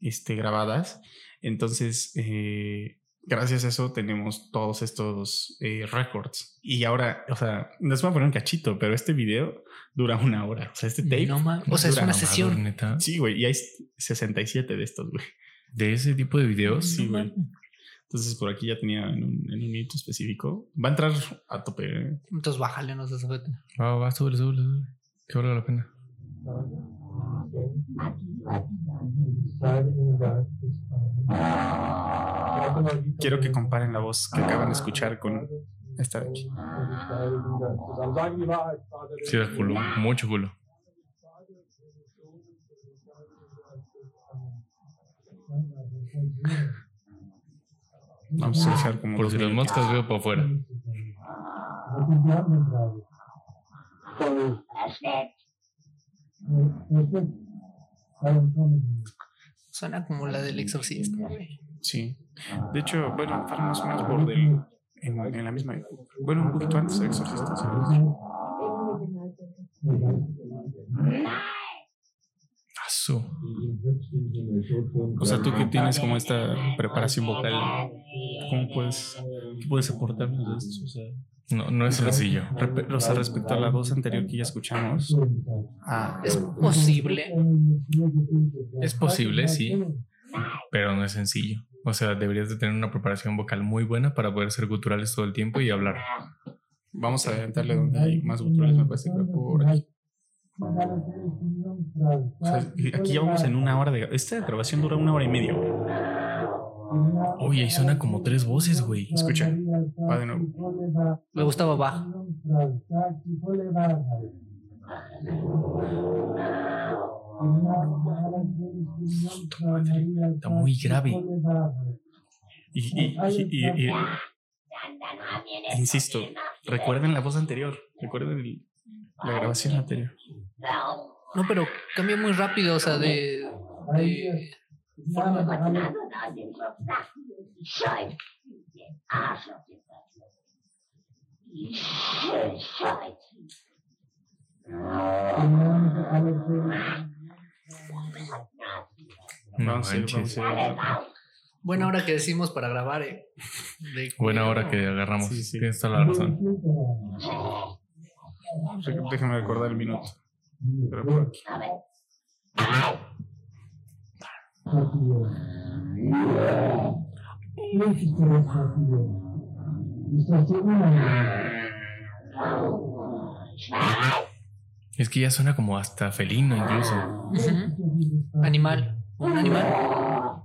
este, grabadas. Entonces, eh, gracias a eso tenemos todos estos eh, records. Y ahora, o sea, les voy a poner un cachito, pero este video dura una hora. O sea, este tape. No o sea, es una mamador, sesión. neta. Sí, güey, y hay 67 de estos, güey. De ese tipo de videos. Sí, güey. Entonces, por aquí ya tenía en un, en un minuto específico. Va a entrar a tope. ¿eh? Entonces bájale, no se sujete. Va, va, súbele, súbele, súbele. Que valga la pena. Quiero que comparen la voz que acaban de escuchar con esta de aquí. Sí, da culo, mucho culo. Vamos a dejar como Por si las moscas veo para afuera. Suena como la del exorcista, güey. Sí. De hecho, bueno, fue más o menos por del, en, en la misma. Bueno, un poquito antes del exorcista. ¿sabes? O sea, tú que tienes como esta preparación vocal, ¿cómo puedes, qué puedes aportarnos de esto? O sea, No, no es sencillo. O sea, respecto a la voz anterior que ya escuchamos, ah, Es posible. Es posible, sí, pero no es sencillo. O sea, deberías de tener una preparación vocal muy buena para poder ser guturales todo el tiempo y hablar. vamos a adelantarle donde hay más guturales, me parece por aquí. O sea, aquí ya vamos en una hora de... Esta grabación dura una hora y media, güey. Oye, ahí suena como tres voces, güey. Escucha, va de nuevo. Me gustaba baja. Está muy grave. Y, y- y- y- y- insisto, recuerden la voz anterior, recuerden el- la grabación anterior. No, pero cambia muy rápido, o sea, de. de forma- No ir. Buena hora que decimos para grabar, eh. De- Buena hora que agarramos. Sí, sí. Tienes toda la razón. Déjame recordar el minuto. Pero por aquí. Es que ya suena como hasta felino incluso. Animal. Un animal.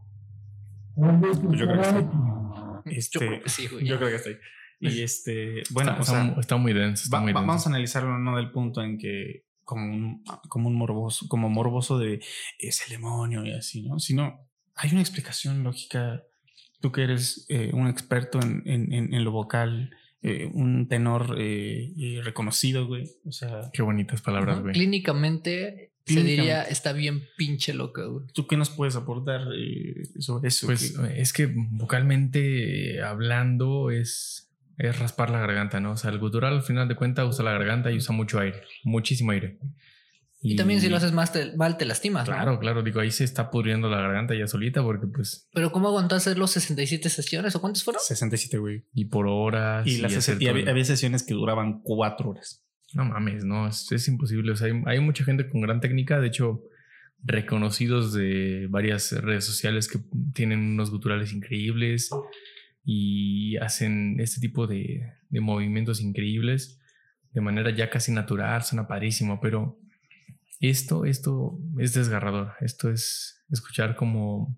Pues yo creo que sí. Yo Este, creo que sí, güey. yo creo que estoy. Y este, bueno, está, o sea, está- está muy denso. Está Va- muy va- denso. vamos a analizarlo no del punto en que como un, como un morboso, como morboso de es el demonio y así, ¿no? Sino hay una explicación lógica. Tú que eres eh, un experto en, en, en- en lo vocal, eh, un tenor eh, reconocido, güey. O sea, Qué bonitas palabras, güey. Clínicamente se diría está bien pinche loca, güey. ¿tú qué nos puedes aportar eh, sobre eso? Pues ¿Qué- es que vocalmente hablando es, es raspar la garganta, ¿no? O sea, el gutural al final de cuentas usa la garganta y usa mucho aire, muchísimo aire. Y, también si lo haces más te- mal te lastimas, ¿no? Claro, claro, digo, ahí se está pudriendo la garganta ya solita porque pues, Pero ¿cómo aguantó hacer los 67 sesiones o cuántos fueron? 67, güey. y por horas. Y, las hacer y había, sesiones que duraban cuatro horas. No mames, no, es, es imposible. O sea, hay, hay mucha gente con gran técnica, de hecho, reconocidos de varias redes sociales que tienen unos guturales increíbles y hacen este tipo de, de movimientos increíbles de manera ya casi natural, suena padrísimo, pero esto, esto es desgarrador. Esto es escuchar como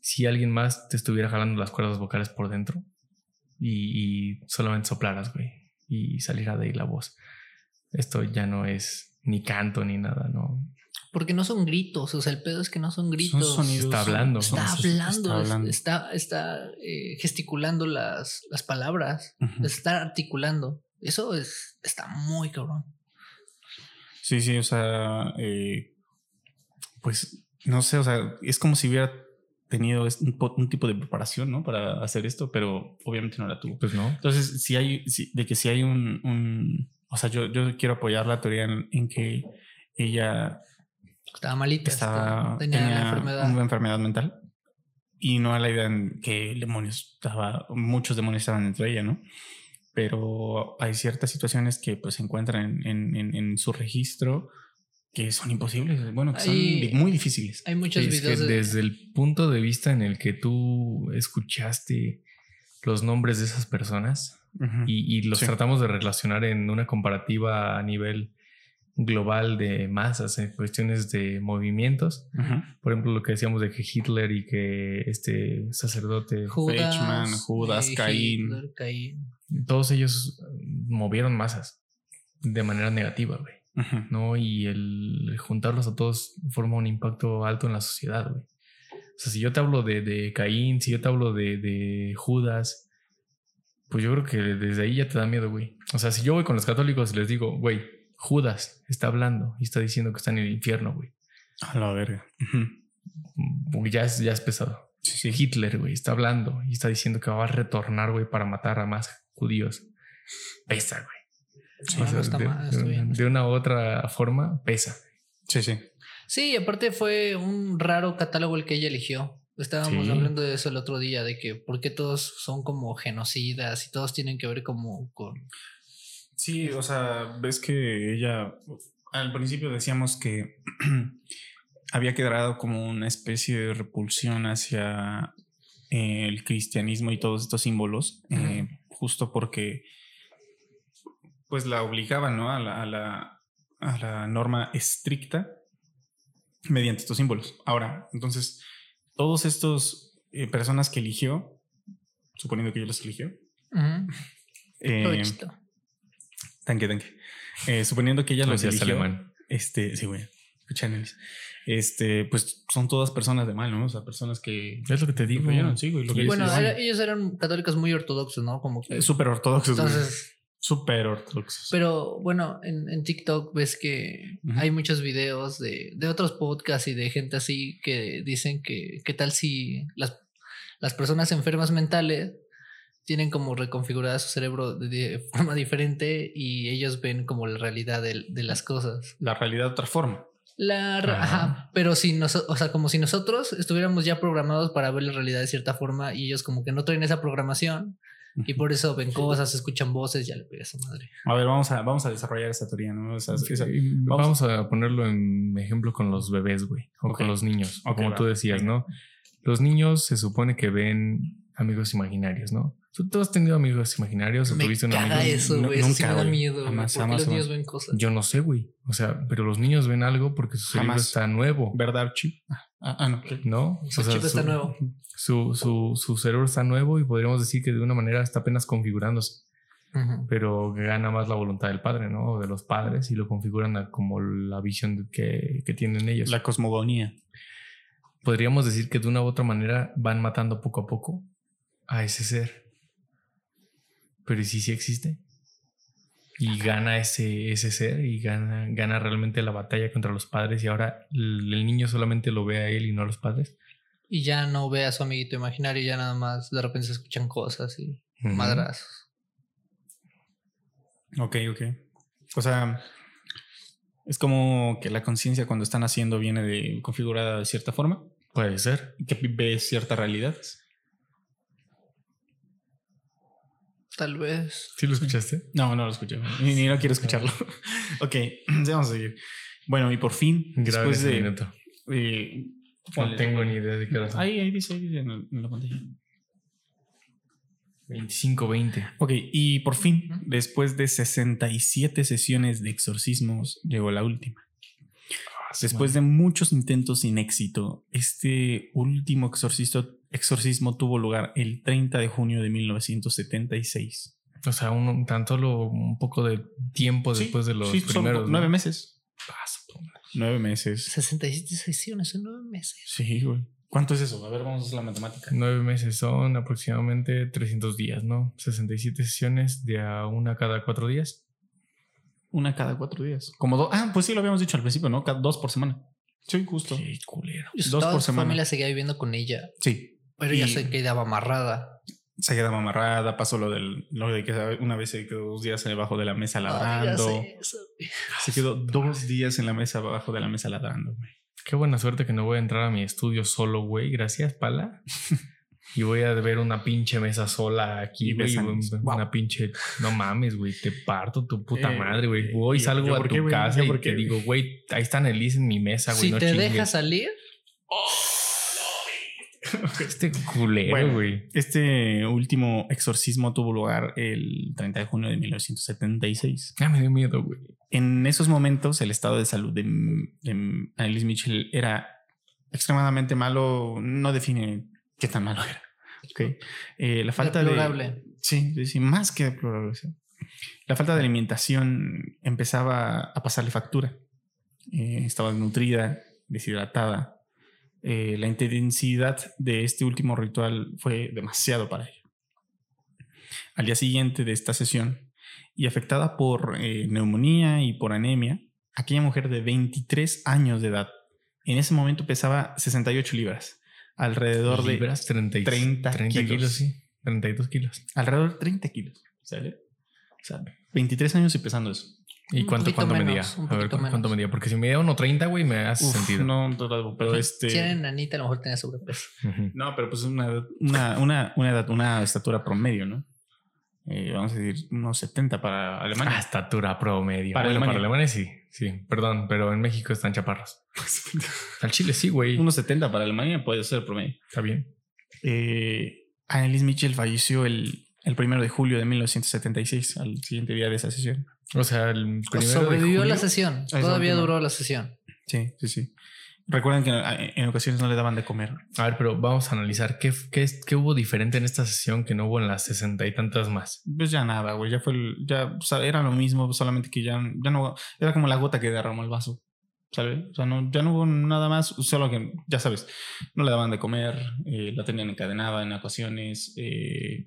si alguien más te estuviera jalando las cuerdas vocales por dentro y, y solamente soplaras, güey, y saliera de ahí la voz. Esto ya no es ni canto ni nada, ¿no? Porque no son gritos, o sea, el pedo es que no son gritos. sonidos. Está hablando. Está Son- hablando, está es- hablando. está, está, eh, gesticulando las, las palabras, está articulando. Eso es, está muy cabrón. Sí, sí, o sea, eh, pues no sé, o sea, es como si hubiera tenido un, po- un tipo de preparación, ¿no? Para hacer esto, pero obviamente no la tuvo. Pues no. Entonces, si hay, si- de que si hay un, un- o sea, yo, yo quiero apoyar la teoría en, en que ella Estaba malita, estaba, estaba- tenía, la enfermedad. una enfermedad mental y no a la idea en que el demonio estaba, muchos demonios estaban dentro de ella, ¿no? Pero hay ciertas situaciones que pues se encuentran en, en- en- en su registro que son imposibles, bueno, que son Hay- muy difíciles. Hay muchos es que videos de- desde el punto de vista en el que tú escuchaste los nombres de esas personas Ujú. y, y los Sí. tratamos de relacionar en una comparativa a nivel global de masas, en cuestiones de movimientos. Por ejemplo, lo que decíamos de que Hitler y que este sacerdote, Judas, Feichmann, Judas, eh, Caín. Hitler, Caín. todos ellos movieron masas de manera negativa, güey. ¿no? Y el juntarlos a todos forma un impacto alto en la sociedad, güey. O sea, si yo te hablo de, de Caín, si yo te hablo de, de Judas, pues yo creo que desde ahí ya te da miedo, güey. O sea, si yo voy con los católicos y les digo, güey, Judas está hablando y está diciendo que está en el infierno, güey. A la verga. Mm, Ya es, ya es pesado. Sí, sí. Hitler, güey, está hablando y está diciendo que va a retornar, güey, para matar a más judíos. Pesa, güey. Sí, O sea, no está de, mal, está de- bien. de una u otra forma, pesa. Sí, sí. Sí, aparte fue un raro catálogo el que ella eligió. Estábamos Sí. hablando de eso el otro día, de que por qué todos son como genocidas y todos tienen que ver como con... Sí, o sea, ves que ella, al principio decíamos que había quedado como una especie de repulsión hacia eh, el cristianismo y todos estos símbolos, eh, justo porque pues la obligaban ¿no? a, la, a, la, a la norma estricta mediante estos símbolos. Ahora, entonces, todos estos eh, personas que eligió, suponiendo que ella los eligió, eh. Tanque, tanque. Eh, suponiendo que ella los eligió. alemán. Este, sí, güey. Escucha, Annelies. Este, pues son todas personas de mal, ¿no? O sea, personas que. Es lo que te digo. influyeron, sí, güey. Lo que bueno, dices, era- ellos eran católicos muy ortodoxos, ¿no? Como que... eh, súper ortodoxos. Entonces, Súper ortodoxos. pero bueno, en, en TikTok ves que Ujú. hay muchos videos de, de otros podcasts y de gente así que dicen que qué tal si las, las personas enfermas mentales tienen como reconfigurada su cerebro de, de forma diferente y ellos ven como la realidad de, de las cosas. La realidad de otra forma. La, ra- Ajá. ajá, pero si nosotros, o sea, como si nosotros estuviéramos ya programados para ver la realidad de cierta forma y ellos como que no traen esa programación y por eso ven cosas, escuchan voces, ya le pegas a su madre. A ver, vamos a, vamos a desarrollar esa teoría, ¿no? O sea, esa- Y vamos- vamos, a ponerlo en ejemplo con los bebés, güey, o Ok. con los niños, o Ok, como va, tú decías. ¿no? Los niños se supone que ven amigos imaginarios, ¿no? ¿Tú, tú has tenido amigos imaginarios o Me tuviste un caga amigo? eso, No- güey. Eso sí me nunca, da güey. miedo. Jamás, jamás, los niños jamás. ven cosas. Yo no sé, güey. O sea, pero los niños ven algo porque su cerebro Jamás. está nuevo, ¿Verdad, Archie? Ah, ah, no. ¿no? Su chip está nuevo. Su, su, su cerebro está nuevo y podríamos decir que de una manera está apenas configurándose. Pero gana más la voluntad del padre, ¿no? O de los padres y lo configuran a como la visión que, que tienen ellos. La cosmogonía. Podríamos decir que de una u otra manera van matando poco a poco a ese ser. Pero ¿y si sí existe? Y gana ese, ese ser y gana, gana realmente la batalla contra los padres y ahora el niño solamente lo ve a él y no a los padres. Y ya no ve a su amiguito imaginario, ya nada más de repente se escuchan cosas y Ujú. madrazos. Ok, ok. O sea, es como que la conciencia cuando están haciendo viene de, configurada de cierta forma, Puede ser. que ve cierta realidad. Tal vez. ¿Sí lo escuchaste? No, no lo escuché. Ni, ni no quiero escucharlo. ok, vamos a seguir. Bueno, y por fin, Grave después ese de... minuto. eh, No tengo ni idea de qué hora son. Ahí, ahí dice, ahí dice en, el- en la pantalla. 25-20. Ok, y por fin, después de 67 sesiones de exorcismos, llegó la última. Después de muchos intentos sin éxito, este último exorcisto- exorcismo tuvo lugar el 30 de junio de 1976. O sea, un, tan solo un poco de tiempo Sí, después de los sí, son primeros. ¿no? nueve meses. Puta madre. Nueve meses. 67 sesiones en nueve meses. Sí, güey. ¿Cuánto es eso? A ver, vamos a hacer la matemática. Nueve meses son aproximadamente 300 días, ¿no? 67 sesiones de a una cada cuatro días. Una cada cuatro días. Como dos. Ah, pues sí, lo habíamos dicho al principio, ¿no? Cada dos por semana. Sí, justo. Qué culero. Dos toda por su semana. familia seguía viviendo con ella, Sí. Pero ella Y- se quedaba amarrada. Se quedaba amarrada, pasó lo del lo de que una vez se quedó dos días debajo de la mesa ladrando. Se quedó dos días en la mesa abajo de la mesa ladrando. güey. Qué buena suerte que no voy a entrar a mi estudio solo, güey. Gracias, pala. Y voy a ver una pinche mesa sola aquí, güey. Wow. Una pinche. No mames, güey. Te parto tu puta Eh, madre, güey. eh, Voy, ¿y salgo yo a tu qué, casa ¿Yo y por te digo, güey, ahí está Annelise en mi mesa, güey. Si no te chingues. deja salir, Este culero, Bueno. güey. Este último exorcismo tuvo lugar el 30 de junio de 1976. Ah, me dio miedo, güey. En esos momentos, el estado de salud de, de Annelies Mitchell era extremadamente malo. No define qué tan malo era. Ok. Eh, la falta de. deplorable. Sí, sí, sí, más que deplorable. sí. La falta de alimentación empezaba a pasarle factura. Eh, estaba desnutrida, deshidratada. Eh, la intensidad de este último ritual fue demasiado para ella. Al día siguiente de esta sesión, y afectada por eh, neumonía y por anemia, aquella mujer de 23 años de edad, en ese momento pesaba 68 libras, alrededor de Libras 30, y- 30 30 kilos. kilos. sí. 32 kilos. alrededor de 30 kilos. ¿Sale? O sea, 23 años y pesando eso. ¿Y cuánto, cuánto menos, medía? A ver, poquito ¿cu- ¿cuánto medía? Porque si medía 1.30, güey, me hace Uf, sentido. No, pero este. Si era enanita, a lo mejor tenía sobrepeso. Ujú. No, pero pues una, una, una, una, edad- una estatura promedio, ¿no? Eh, vamos a decir unos 70 para Alemania. Ah, estatura promedio. Para Bueno, para Alemania. Alemania sí, sí. Perdón, pero en México están chaparros. Al Chile sí, güey. unos 70 para Alemania puede ser promedio. Está bien. Eh, Annelies Mitchell falleció el, el primero de julio de 1976, al siguiente día de esa sesión. O sea, el primero de Sobrevivió la sesión. Todavía duró la sesión. Sí, sí, sí. Recuerden que en ocasiones no le daban de comer. A ver, pero vamos a analizar qué, qué, qué hubo diferente en esta sesión que no hubo en las sesenta y tantas más. Pues ya nada, güey. Ya fue, el- ya o sea, era lo mismo, solamente que ya, ya no, era como la gota que derramó el vaso. ¿Sabes? O sea, no, ya no hubo nada más, solo que, ya sabes, no le daban de comer, eh, la tenían encadenada en ocasiones, eh,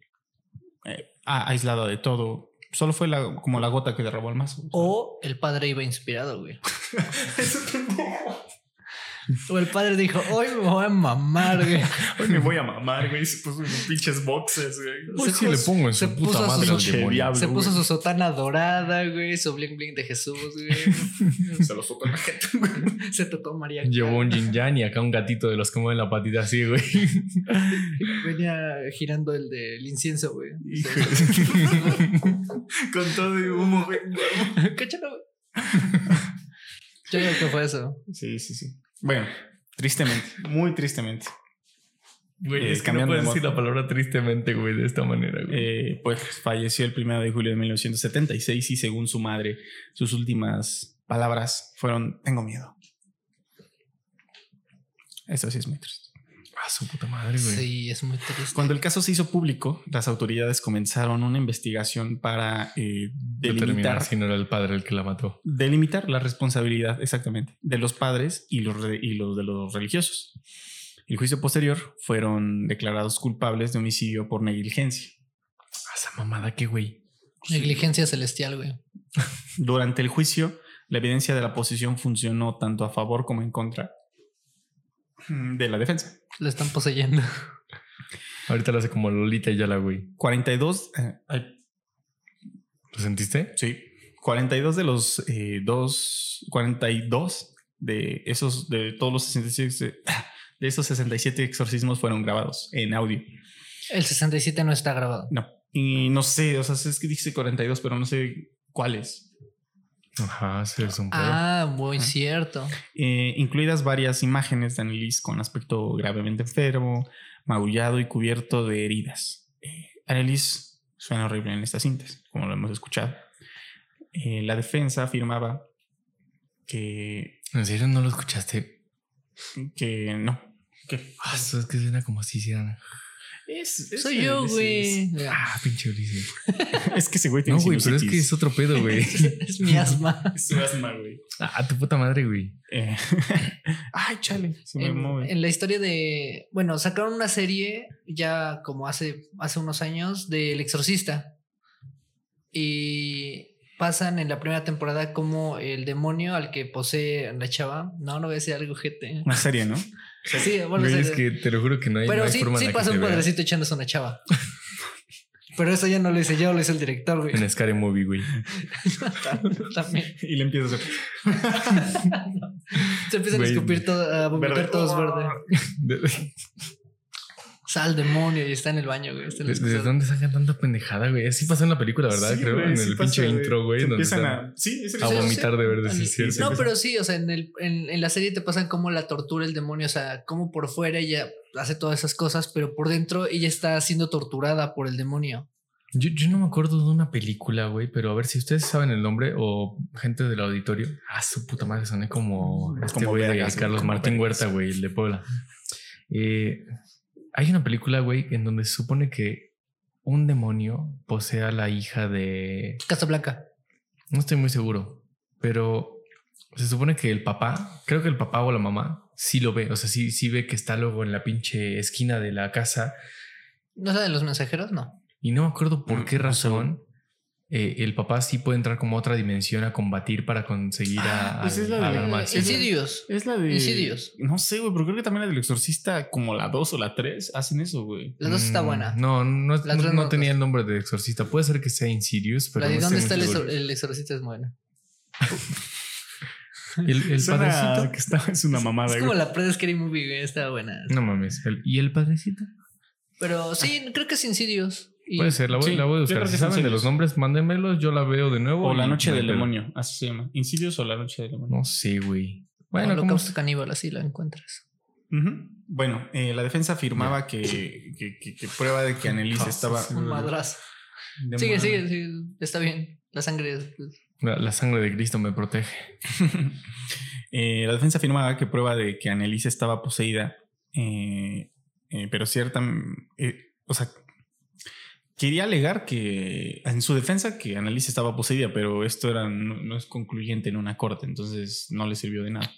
eh, aislada de todo. Solo fue la, como la gota que derramó el vaso. O el padre iba inspirado, güey. O el padre dijo, hoy me voy a mamar, güey. Hoy me voy a mamar, güey. Se puso unos pinches boxes, güey. Hoy Se sí le pongo en se su puta puso madre su- al demonio. diablo, Se puso güey. su sotana dorada, güey, su bling bling de Jesús, güey. Se lo soltó la gente, güey. Se tocó María. Llevó un yin yang y acá un gatito de los que mueven la patita así, güey. Venía girando el del incienso, güey. Con todo de humo, güey. Cáchalo, güey. Yo creo que fue eso. Sí, sí, sí. Bueno, tristemente, muy tristemente. Güey, Eh, es que no de puedes decir la palabra tristemente, güey, de esta manera, güey. Eh, pues falleció el 1 de julio de 1976 y según su madre, sus últimas palabras fueron, tengo miedo. Eso sí es muy triste. Ah, su puta madre, güey. Sí, es muy triste. Cuando el caso se hizo público, las autoridades comenzaron una investigación para eh, delimitar, si no era el padre el que la mató. delimitar la responsabilidad exactamente de los padres y los, y los de los religiosos. El juicio posterior fueron declarados culpables de homicidio por negligencia. Ah, esa mamada, ¿qué, güey? Negligencia celestial, güey. Durante el juicio, la evidencia de la posición funcionó tanto a favor como en contra de la defensa. Lo están poseyendo. Ahorita lo hace como Lolita y Yala, güey. 42, eh, ay, ¿Lo sentiste? sí, 42 de los eh, dos, 42 de esos, de todos los 66, de, de esos 67 exorcismos fueron grabados en audio. El 67 no está grabado. No, y no sé, o sea, es que dice 42, pero no sé cuáles. Ajá, sí. Ah, muy Ajá. cierto. eh, incluidas varias imágenes de Annelies con aspecto gravemente enfermo, magullado y cubierto de heridas. Eh, Annelies suena horrible en estas cintas, como lo hemos escuchado. Eh, la defensa afirmaba que, ¿En serio no lo escuchaste? que no. ¿Qué? Ah, es que suena como si hicieran. Es, es Soy el- yo, güey. Ah, pinche Ulises. Es que ese güey tiene No, güey, pero es que es otro pedo, güey. es mi asma. Es su asma, güey. Ah, tu puta madre, güey. Eh, Ay, chale. Se me En, mueve. en la historia de. Bueno, sacaron una serie ya como hace, hace unos años del Exorcista. Y pasan en la primera temporada como el demonio al que posee la chava. No, no voy a decir algo, gente. Una serie, ¿no? Sí, bueno, Güey, o es sea, que te lo juro que no hay, pero no hay sí, forma sí pasa un vea. padrecito echándose una chava. pero eso ya no lo hice yo, lo hizo el director, güey. En Scary Movie, güey. También. Y le empieza a hacer. Se empiezan a Güey. escupir todo, a vomitar Verde. todos verde. ¿De, Sal demonio y está en el baño, güey. Está en el de- de excusado. dónde sacan tanta pendejada, güey? Así pasó en la película, ¿verdad? Sí, Creo, güey, en sí el pasa, pinche intro, güey. Se donde empiezan están a. Sí, es el a Sí, sí, vomitar de verde, sí, cierto. No, pero sí, o sea, en, el, en, en la serie te pasan como la tortura el demonio, o sea, como por fuera ella hace todas esas cosas, pero por dentro ella está siendo torturada por el demonio. Yo, yo no me acuerdo de una película, güey, pero a ver si ustedes saben el nombre o gente del auditorio. Ah, su puta madre, soné como este Como güey de Carlos como Martín. Huerta, güey, el de Puebla. Eh, hay una película, güey, en donde se supone que un demonio posee a la hija de. Casablanca. No estoy muy seguro, pero se supone que el papá, creo que el papá o la mamá, sí lo ve. O sea, sí, sí ve que está luego en la pinche esquina de la casa ¿No es la de los mensajeros? No. y no me acuerdo por qué no sé, razón eh, el papá sí puede entrar como a otra dimensión a combatir para conseguir a, Ah, pues al- es la al de- alma. es Sí, la- sí. Insidious. Es la de. Insidious. No sé, güey, pero creo que también la del exorcista, como la 2 o la 3, hacen eso, güey. La dos está Mm, buena. No, no, La no- tres no no- tenía el nombre de exorcista. Puede ser que sea Insidious, pero la de no dónde está el, exor- el exorcista es buena. El, el padrecito. que está, es una mamada, es como güey. la pre-scary movie, güey. Está buena. No mames. el- ¿Y el padrecito? Pero sí, creo que es Insidious. Y Puede ser, la voy, Sí, la voy a buscar. Si saben de los nombres, mándenmelos, yo la veo de nuevo. O la noche del demonio, así se llama. Insidious o la noche del demonio. No sé, güey. Bueno, Bueno, ¿cómo Holocausto caníbal, así la encuentras. Bueno, eh, la defensa afirmaba que, que, que- que prueba de que Annelise estaba. Un madrazo. de Sigue, sigue, sigue. Está bien. La sangre es. La, la sangre de Cristo me protege. Eh, la defensa afirmaba que prueba de que Annelise estaba poseída, eh, eh, pero cierta, eh, o sea, quería alegar que en su defensa que Annelise estaba poseída, pero esto era no, no es concluyente en una corte, entonces no le sirvió de nada.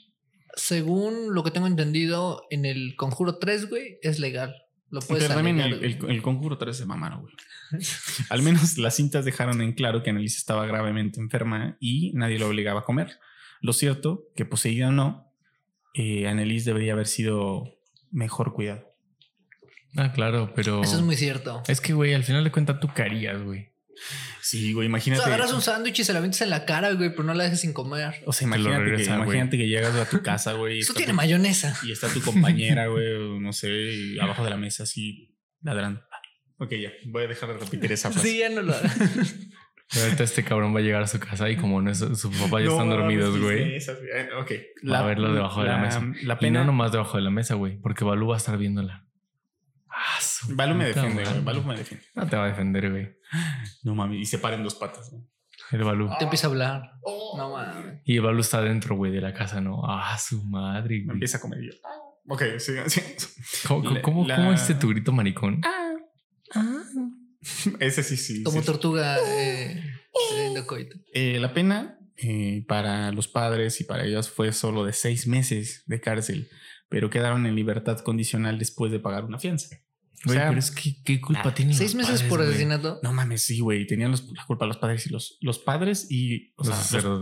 Según lo que tengo entendido, en el conjuro 3, güey, es legal. Lo puedes pero también el, güey. el, el conjuro 3 se mamaron, güey. Al menos las cintas dejaron en claro que Annelise estaba gravemente enferma y nadie la obligaba a comer. Lo cierto, que poseída o no, eh, Annelise debería haber sido mejor cuidada. Ah, claro, pero. Eso es muy cierto. Es que, güey, al final de cuentas tú carías, güey. Sí, güey, O imagínate. sea, agarras un sándwich y se la avientas en la cara, güey, pero no la dejes sin comer. O sea, imagínate, que, imagínate llegas a tu casa, güey. y Eso está tiene tu- mayonesa. Y está tu compañera, güey, o no sé, y abajo de la mesa así ladrando. Ok, ya, voy a dejar de repetir esa frase. Sí, ya no lo. Ahorita este cabrón va a llegar a su casa y como no es, su papá ya No, están dormidos, güey. sí, Ok. Va a verlo debajo de la mesa. La Y pena. no nomás debajo de la mesa, güey, porque Balú va a estar viéndola. Ah, me defiende, güey. Balú me defiende. No te va a defender, güey. No mames, y se paren dos patas. ¿no? El Balú. Te empieza a hablar. No mames. Y el Balú está dentro, güey, de la casa, ¿no? Ah, su madre, Me güey. empieza a comer yo. Ok, sí, sí. ¿Cómo, cómo, La- cómo, la- cómo es este tu grito maricón? Ese sí, sí. Como sí. tortuga eh, teniendo coito. Eh, la pena eh, para los padres y para ellas fue solo de seis meses de cárcel, pero quedaron en libertad condicional después de pagar una fianza. O Güey, sea, pero es que, ¿qué culpa ah, tienen Seis los meses padres, por asesinato. No mames, sí, güey. Tenían los- la culpa los padres y los, los padres y o Los sea, los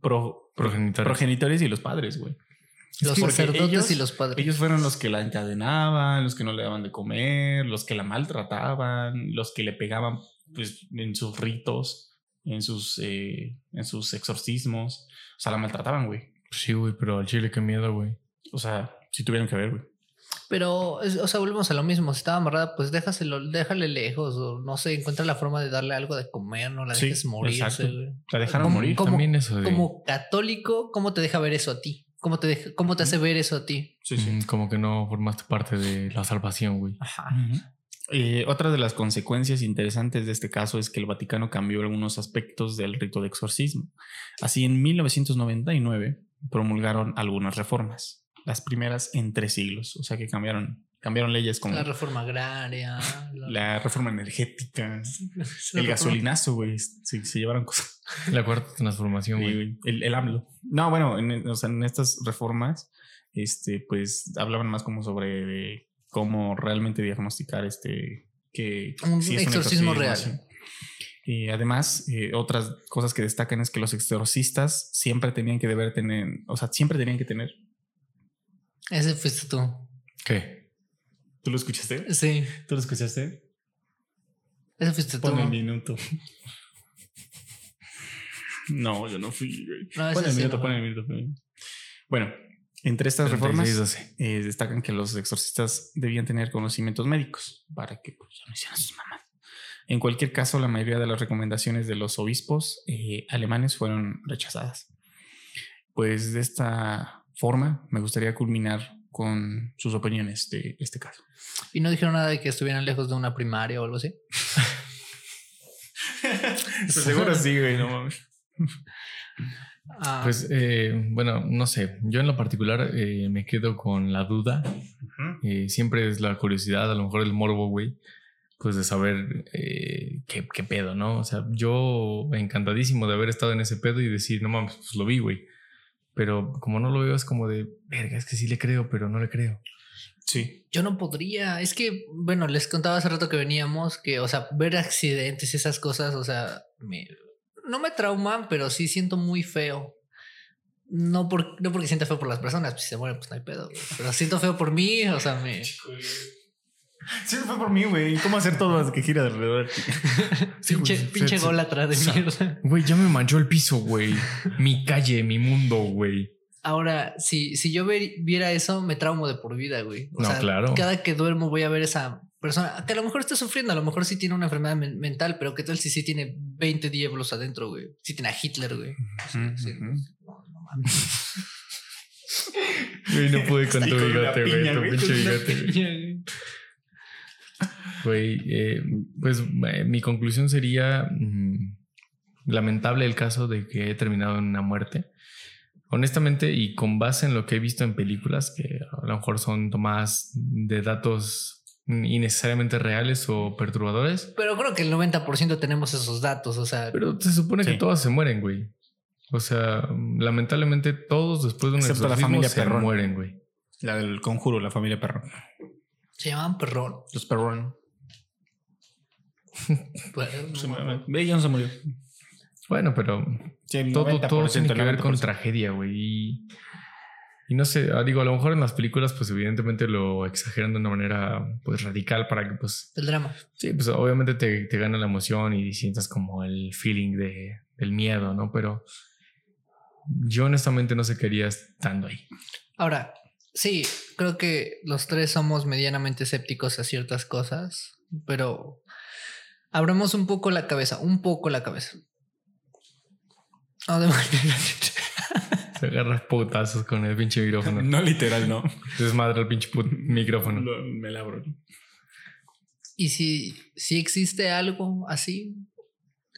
pro- Progenitores. progenitores y los padres, güey. Los sacerdotes ellos- y los padres. Ellos fueron los que la encadenaban, los que no le daban de comer, los que la maltrataban, los que le pegaban pues, en sus ritos, en sus, eh, en sus exorcismos. O sea, la maltrataban, güey. Sí, güey, pero al chile qué miedo, güey. O sea, si tuvieron que ver, güey. Pero, o sea, volvemos a lo mismo. Si estaba amarrada, pues déjaselo, déjale lejos. O no sé, encuentra la forma de darle algo de comer, no la Sí, dejes morirse, exacto. güey. La dejaron ¿Cómo- morir. cómo- También eso de... Como católico, ¿cómo te deja ver eso a ti? ¿Cómo te, deja- cómo te hace ver eso a ti? Sí, sí. mm, como que no formaste parte de la salvación, güey. Ajá. Eh, otra de las consecuencias interesantes de este caso es que el Vaticano cambió algunos aspectos del rito de exorcismo. Así, en 1999 promulgaron algunas reformas, las primeras en tres siglos, o sea que cambiaron, cambiaron leyes como La reforma agraria. la- la reforma energética, la el reforma- gasolinazo, güey, se, se llevaron cosas. La cuarta transformación, güey. el, el AMLO. No, bueno, en, o sea, en estas reformas, este, pues hablaban más como sobre cómo realmente diagnosticar este que Un sí es exorcismo real. sí. Y además, eh, otras cosas que destacan es que los exorcistas siempre tenían que deber tener, o sea, siempre tenían que tener. Ese fuiste tú. ¿Qué? ¿Tú lo escuchaste? Sí, ¿Tú lo escuchaste? ese fuiste tú. Pon el minuto. No, yo no fui. No, Pon el sí minuto, no pon el minuto. pon el minuto. Bueno, entre estas reformas 36, 12. eh, destacan que los exorcistas debían tener conocimientos médicos para que pues, ya no hicieran sus mamás. En cualquier caso, la mayoría de las recomendaciones de los obispos eh, alemanes fueron rechazadas. Pues de esta forma me gustaría culminar con sus opiniones de este caso. Y no dijeron nada de que estuvieran lejos de una primaria o algo así. seguro sí, güey, no mames. Ah, Pues, eh, bueno, no sé. Yo en lo particular eh, me quedo con la duda. Eh, siempre es la curiosidad, a lo mejor el morbo, güey. Pues de saber eh, qué, qué pedo, ¿no? O sea, yo encantadísimo de haber estado en ese pedo y decir, no mames, pues lo vi, güey. Pero como no lo veo, es como de, verga, es que sí le creo, pero no le creo. Sí. Yo no podría. Es que, bueno, les contaba hace rato que veníamos que, o sea, ver accidentes y esas cosas, o sea, me, no me trauman, pero sí siento muy feo. No, por, no porque sienta feo por las personas, pues si se mueren, pues no hay pedo. Pero siento feo por mí, o sea, me. Sí, fue por mí, güey. ¿Cómo hacer todo lo que gira alrededor de ti? Sí, pinche gol atrás de O sea, mierda. Güey, ya me manchó el piso, güey. mi calle, mi mundo, güey. Ahora, si, si yo ver- viera eso, me traumo de por vida, güey. O No, sea, claro. Cada que duermo voy a ver esa persona que a lo mejor está sufriendo, a lo mejor sí tiene una enfermedad men- mental, pero qué tal si sí tiene 20 diablos adentro, güey. Sí tiene a Hitler, güey. Sí. No, no mames. Güey, no pude con tu bigote, güey. Tu pinche bigote, güey. Güey. Eh, pues eh, mi conclusión sería mm, lamentable el caso de que he terminado en una muerte. Honestamente, y con base en lo que he visto en películas, que a lo mejor son tomadas de datos innecesariamente reales o perturbadores, Pero creo que el 90% tenemos esos datos, o sea, pero se supone Sí. que todas se mueren, güey. O sea, lamentablemente todos después de un Excepto la familia se Perrón. mueren, güey. La del conjuro, la familia Perrón. se llamaban perrón. Los Perrón. Pues, Se no, me- Ve, ya no se murió. Bueno, pero Sí, todo, todo 90%, tiene que ver con 90%. tragedia, güey. Y, y no sé, ah, digo, a lo mejor en las películas, pues evidentemente lo exageran de una manera pues radical para que, pues, El drama. sí, pues obviamente te, te gana la emoción y sientas como el feeling de, del miedo, ¿no? Pero yo honestamente no sé qué haría estando ahí. Ahora, sí, creo que los tres somos medianamente escépticos a ciertas cosas, pero abramos un poco la cabeza, un poco la cabeza. No, de manera- Se agarra putazos con el pinche micrófono. No literal, no. Desmadra el pinche put- micrófono. Lo- me labro. y si, si existe algo así,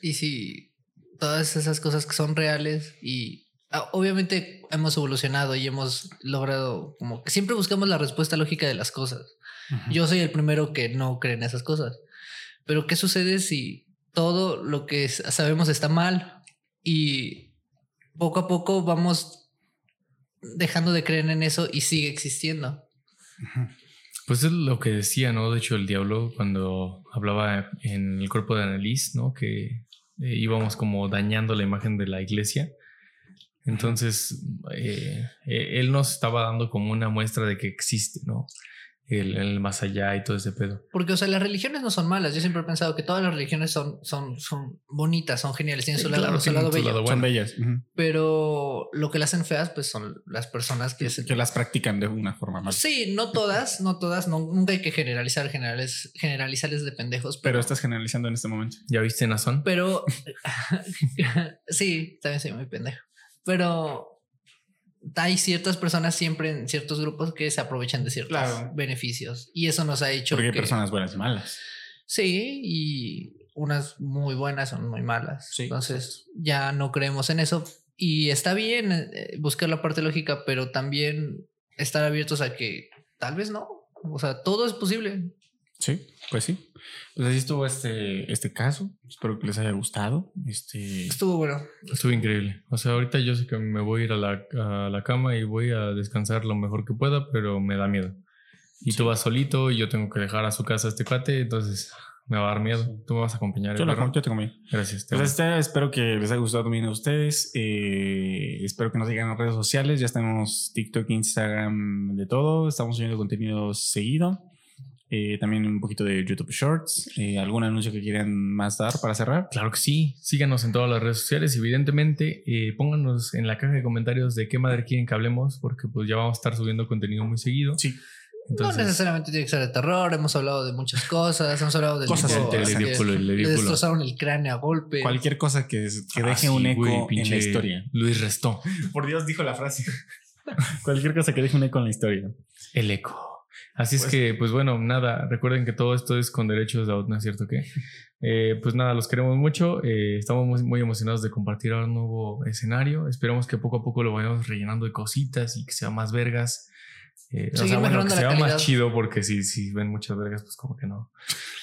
y si todas esas cosas que son reales y ah, obviamente hemos evolucionado y hemos logrado como que siempre buscamos la respuesta lógica de las cosas. Yo soy el primero que no cree en esas cosas. Pero ¿qué sucede si todo lo que sabemos está mal y poco a poco vamos dejando de creer en eso y sigue existiendo? Pues es lo que decía, ¿no? De hecho, el diablo cuando hablaba en el cuerpo de Annalise, ¿no? Que eh, íbamos como dañando la imagen de la iglesia. Entonces, eh, eh, él nos estaba dando como una muestra de que existe, ¿no? El, el más allá y todo ese pedo. Porque, o sea, las religiones no son malas. Yo siempre he pensado que todas las religiones son, son, son bonitas, son geniales, tienen su lado, claro, su lado su bello. lado Son bueno. bellas. Pero lo que las hacen feas, pues son las personas que se Que las practican de una forma más. Sí, no todas, no todas, no, nunca hay que generalizar, generales, generalizarles de pendejos, Pero pero, estás generalizando en este momento. ¿Ya viste Nazón? pero sí, también soy muy pendejo, pero hay ciertas personas siempre en ciertos grupos que se aprovechan de ciertos Claro. beneficios. Y eso nos ha hecho Porque hay que... personas buenas y malas. Sí, y unas muy buenas son muy malas. Sí, Entonces ya no creemos en eso. Y está bien eh, buscar la parte lógica, pero también estar abiertos a que tal vez no. O sea, todo es posible. Sí, pues sí. Pues así estuvo este, este caso. Espero que les haya gustado. Este, Estuvo bueno. Estuvo increíble. O sea, ahorita yo sé que me voy a ir a la, a la cama y voy a descansar lo mejor que pueda, pero me da miedo. Y tú vas solito y yo tengo que dejar a su casa a este cuate, entonces me va a dar miedo. Tú me vas a acompañar. yo, perro? yo te comí. Gracias. te Pues este, espero que les haya gustado también a ustedes. Eh, espero que nos sigan en redes sociales. Ya estamos TikTok, Instagram, de todo. Estamos subiendo contenido seguido. Eh, también un poquito de YouTube Shorts. Eh, ¿Algún anuncio que quieran más dar para cerrar? Claro que sí. Síganos en todas las redes sociales. y Evidentemente, eh, pónganos en la caja de comentarios de qué madre quieren que hablemos, porque pues ya vamos a estar subiendo contenido muy seguido. Sí. Entonces, no necesariamente tiene que ser de terror. Hemos hablado de muchas cosas. Hemos hablado de Cosas tipo, que ridículo, el le ridículo. destrozaron el cráneo a golpe. Cualquier cosa que, que Ah, deje sí, un eco en la historia. Luis Restó. Por Dios, dijo la frase. Cualquier cosa que deje un eco en la historia. El eco. Así es Pues- que, pues bueno, nada, recuerden que todo esto es con derechos de autor, ¿no es cierto que? Eh, pues nada, los queremos mucho, eh, estamos muy, muy emocionados de compartir ahora un nuevo escenario, esperemos que poco a poco lo vayamos rellenando de cositas y que sea más vergas. Eh, o sea, bueno, que sea más chido porque si, si ven muchas vergas, pues como que no.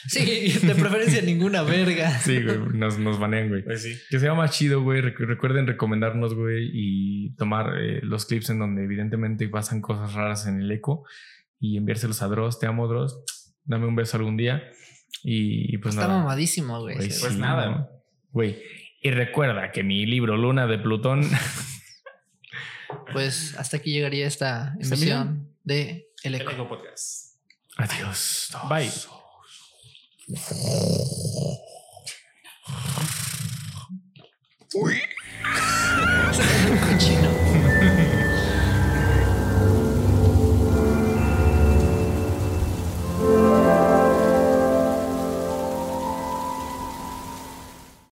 Sí, de preferencia ninguna verga. Sí, güey, nos, nos banean, güey. Pues sí. Que sea más chido, güey. Recu- recuerden recomendarnos, güey, y tomar eh, los clips en donde evidentemente pasan cosas raras en el eco y enviárselos a Dross. Te amo, Dross. Dame un beso algún día. Y, y pues Está nada. mamadísimo, güey. Pues sí, nada. ¿no? Güey. Y recuerda que mi libro Luna de Plutón. Pues hasta aquí llegaría esta ¿Está emisión de El El Eco. Eco Podcast. Adiós. Bye. Uy.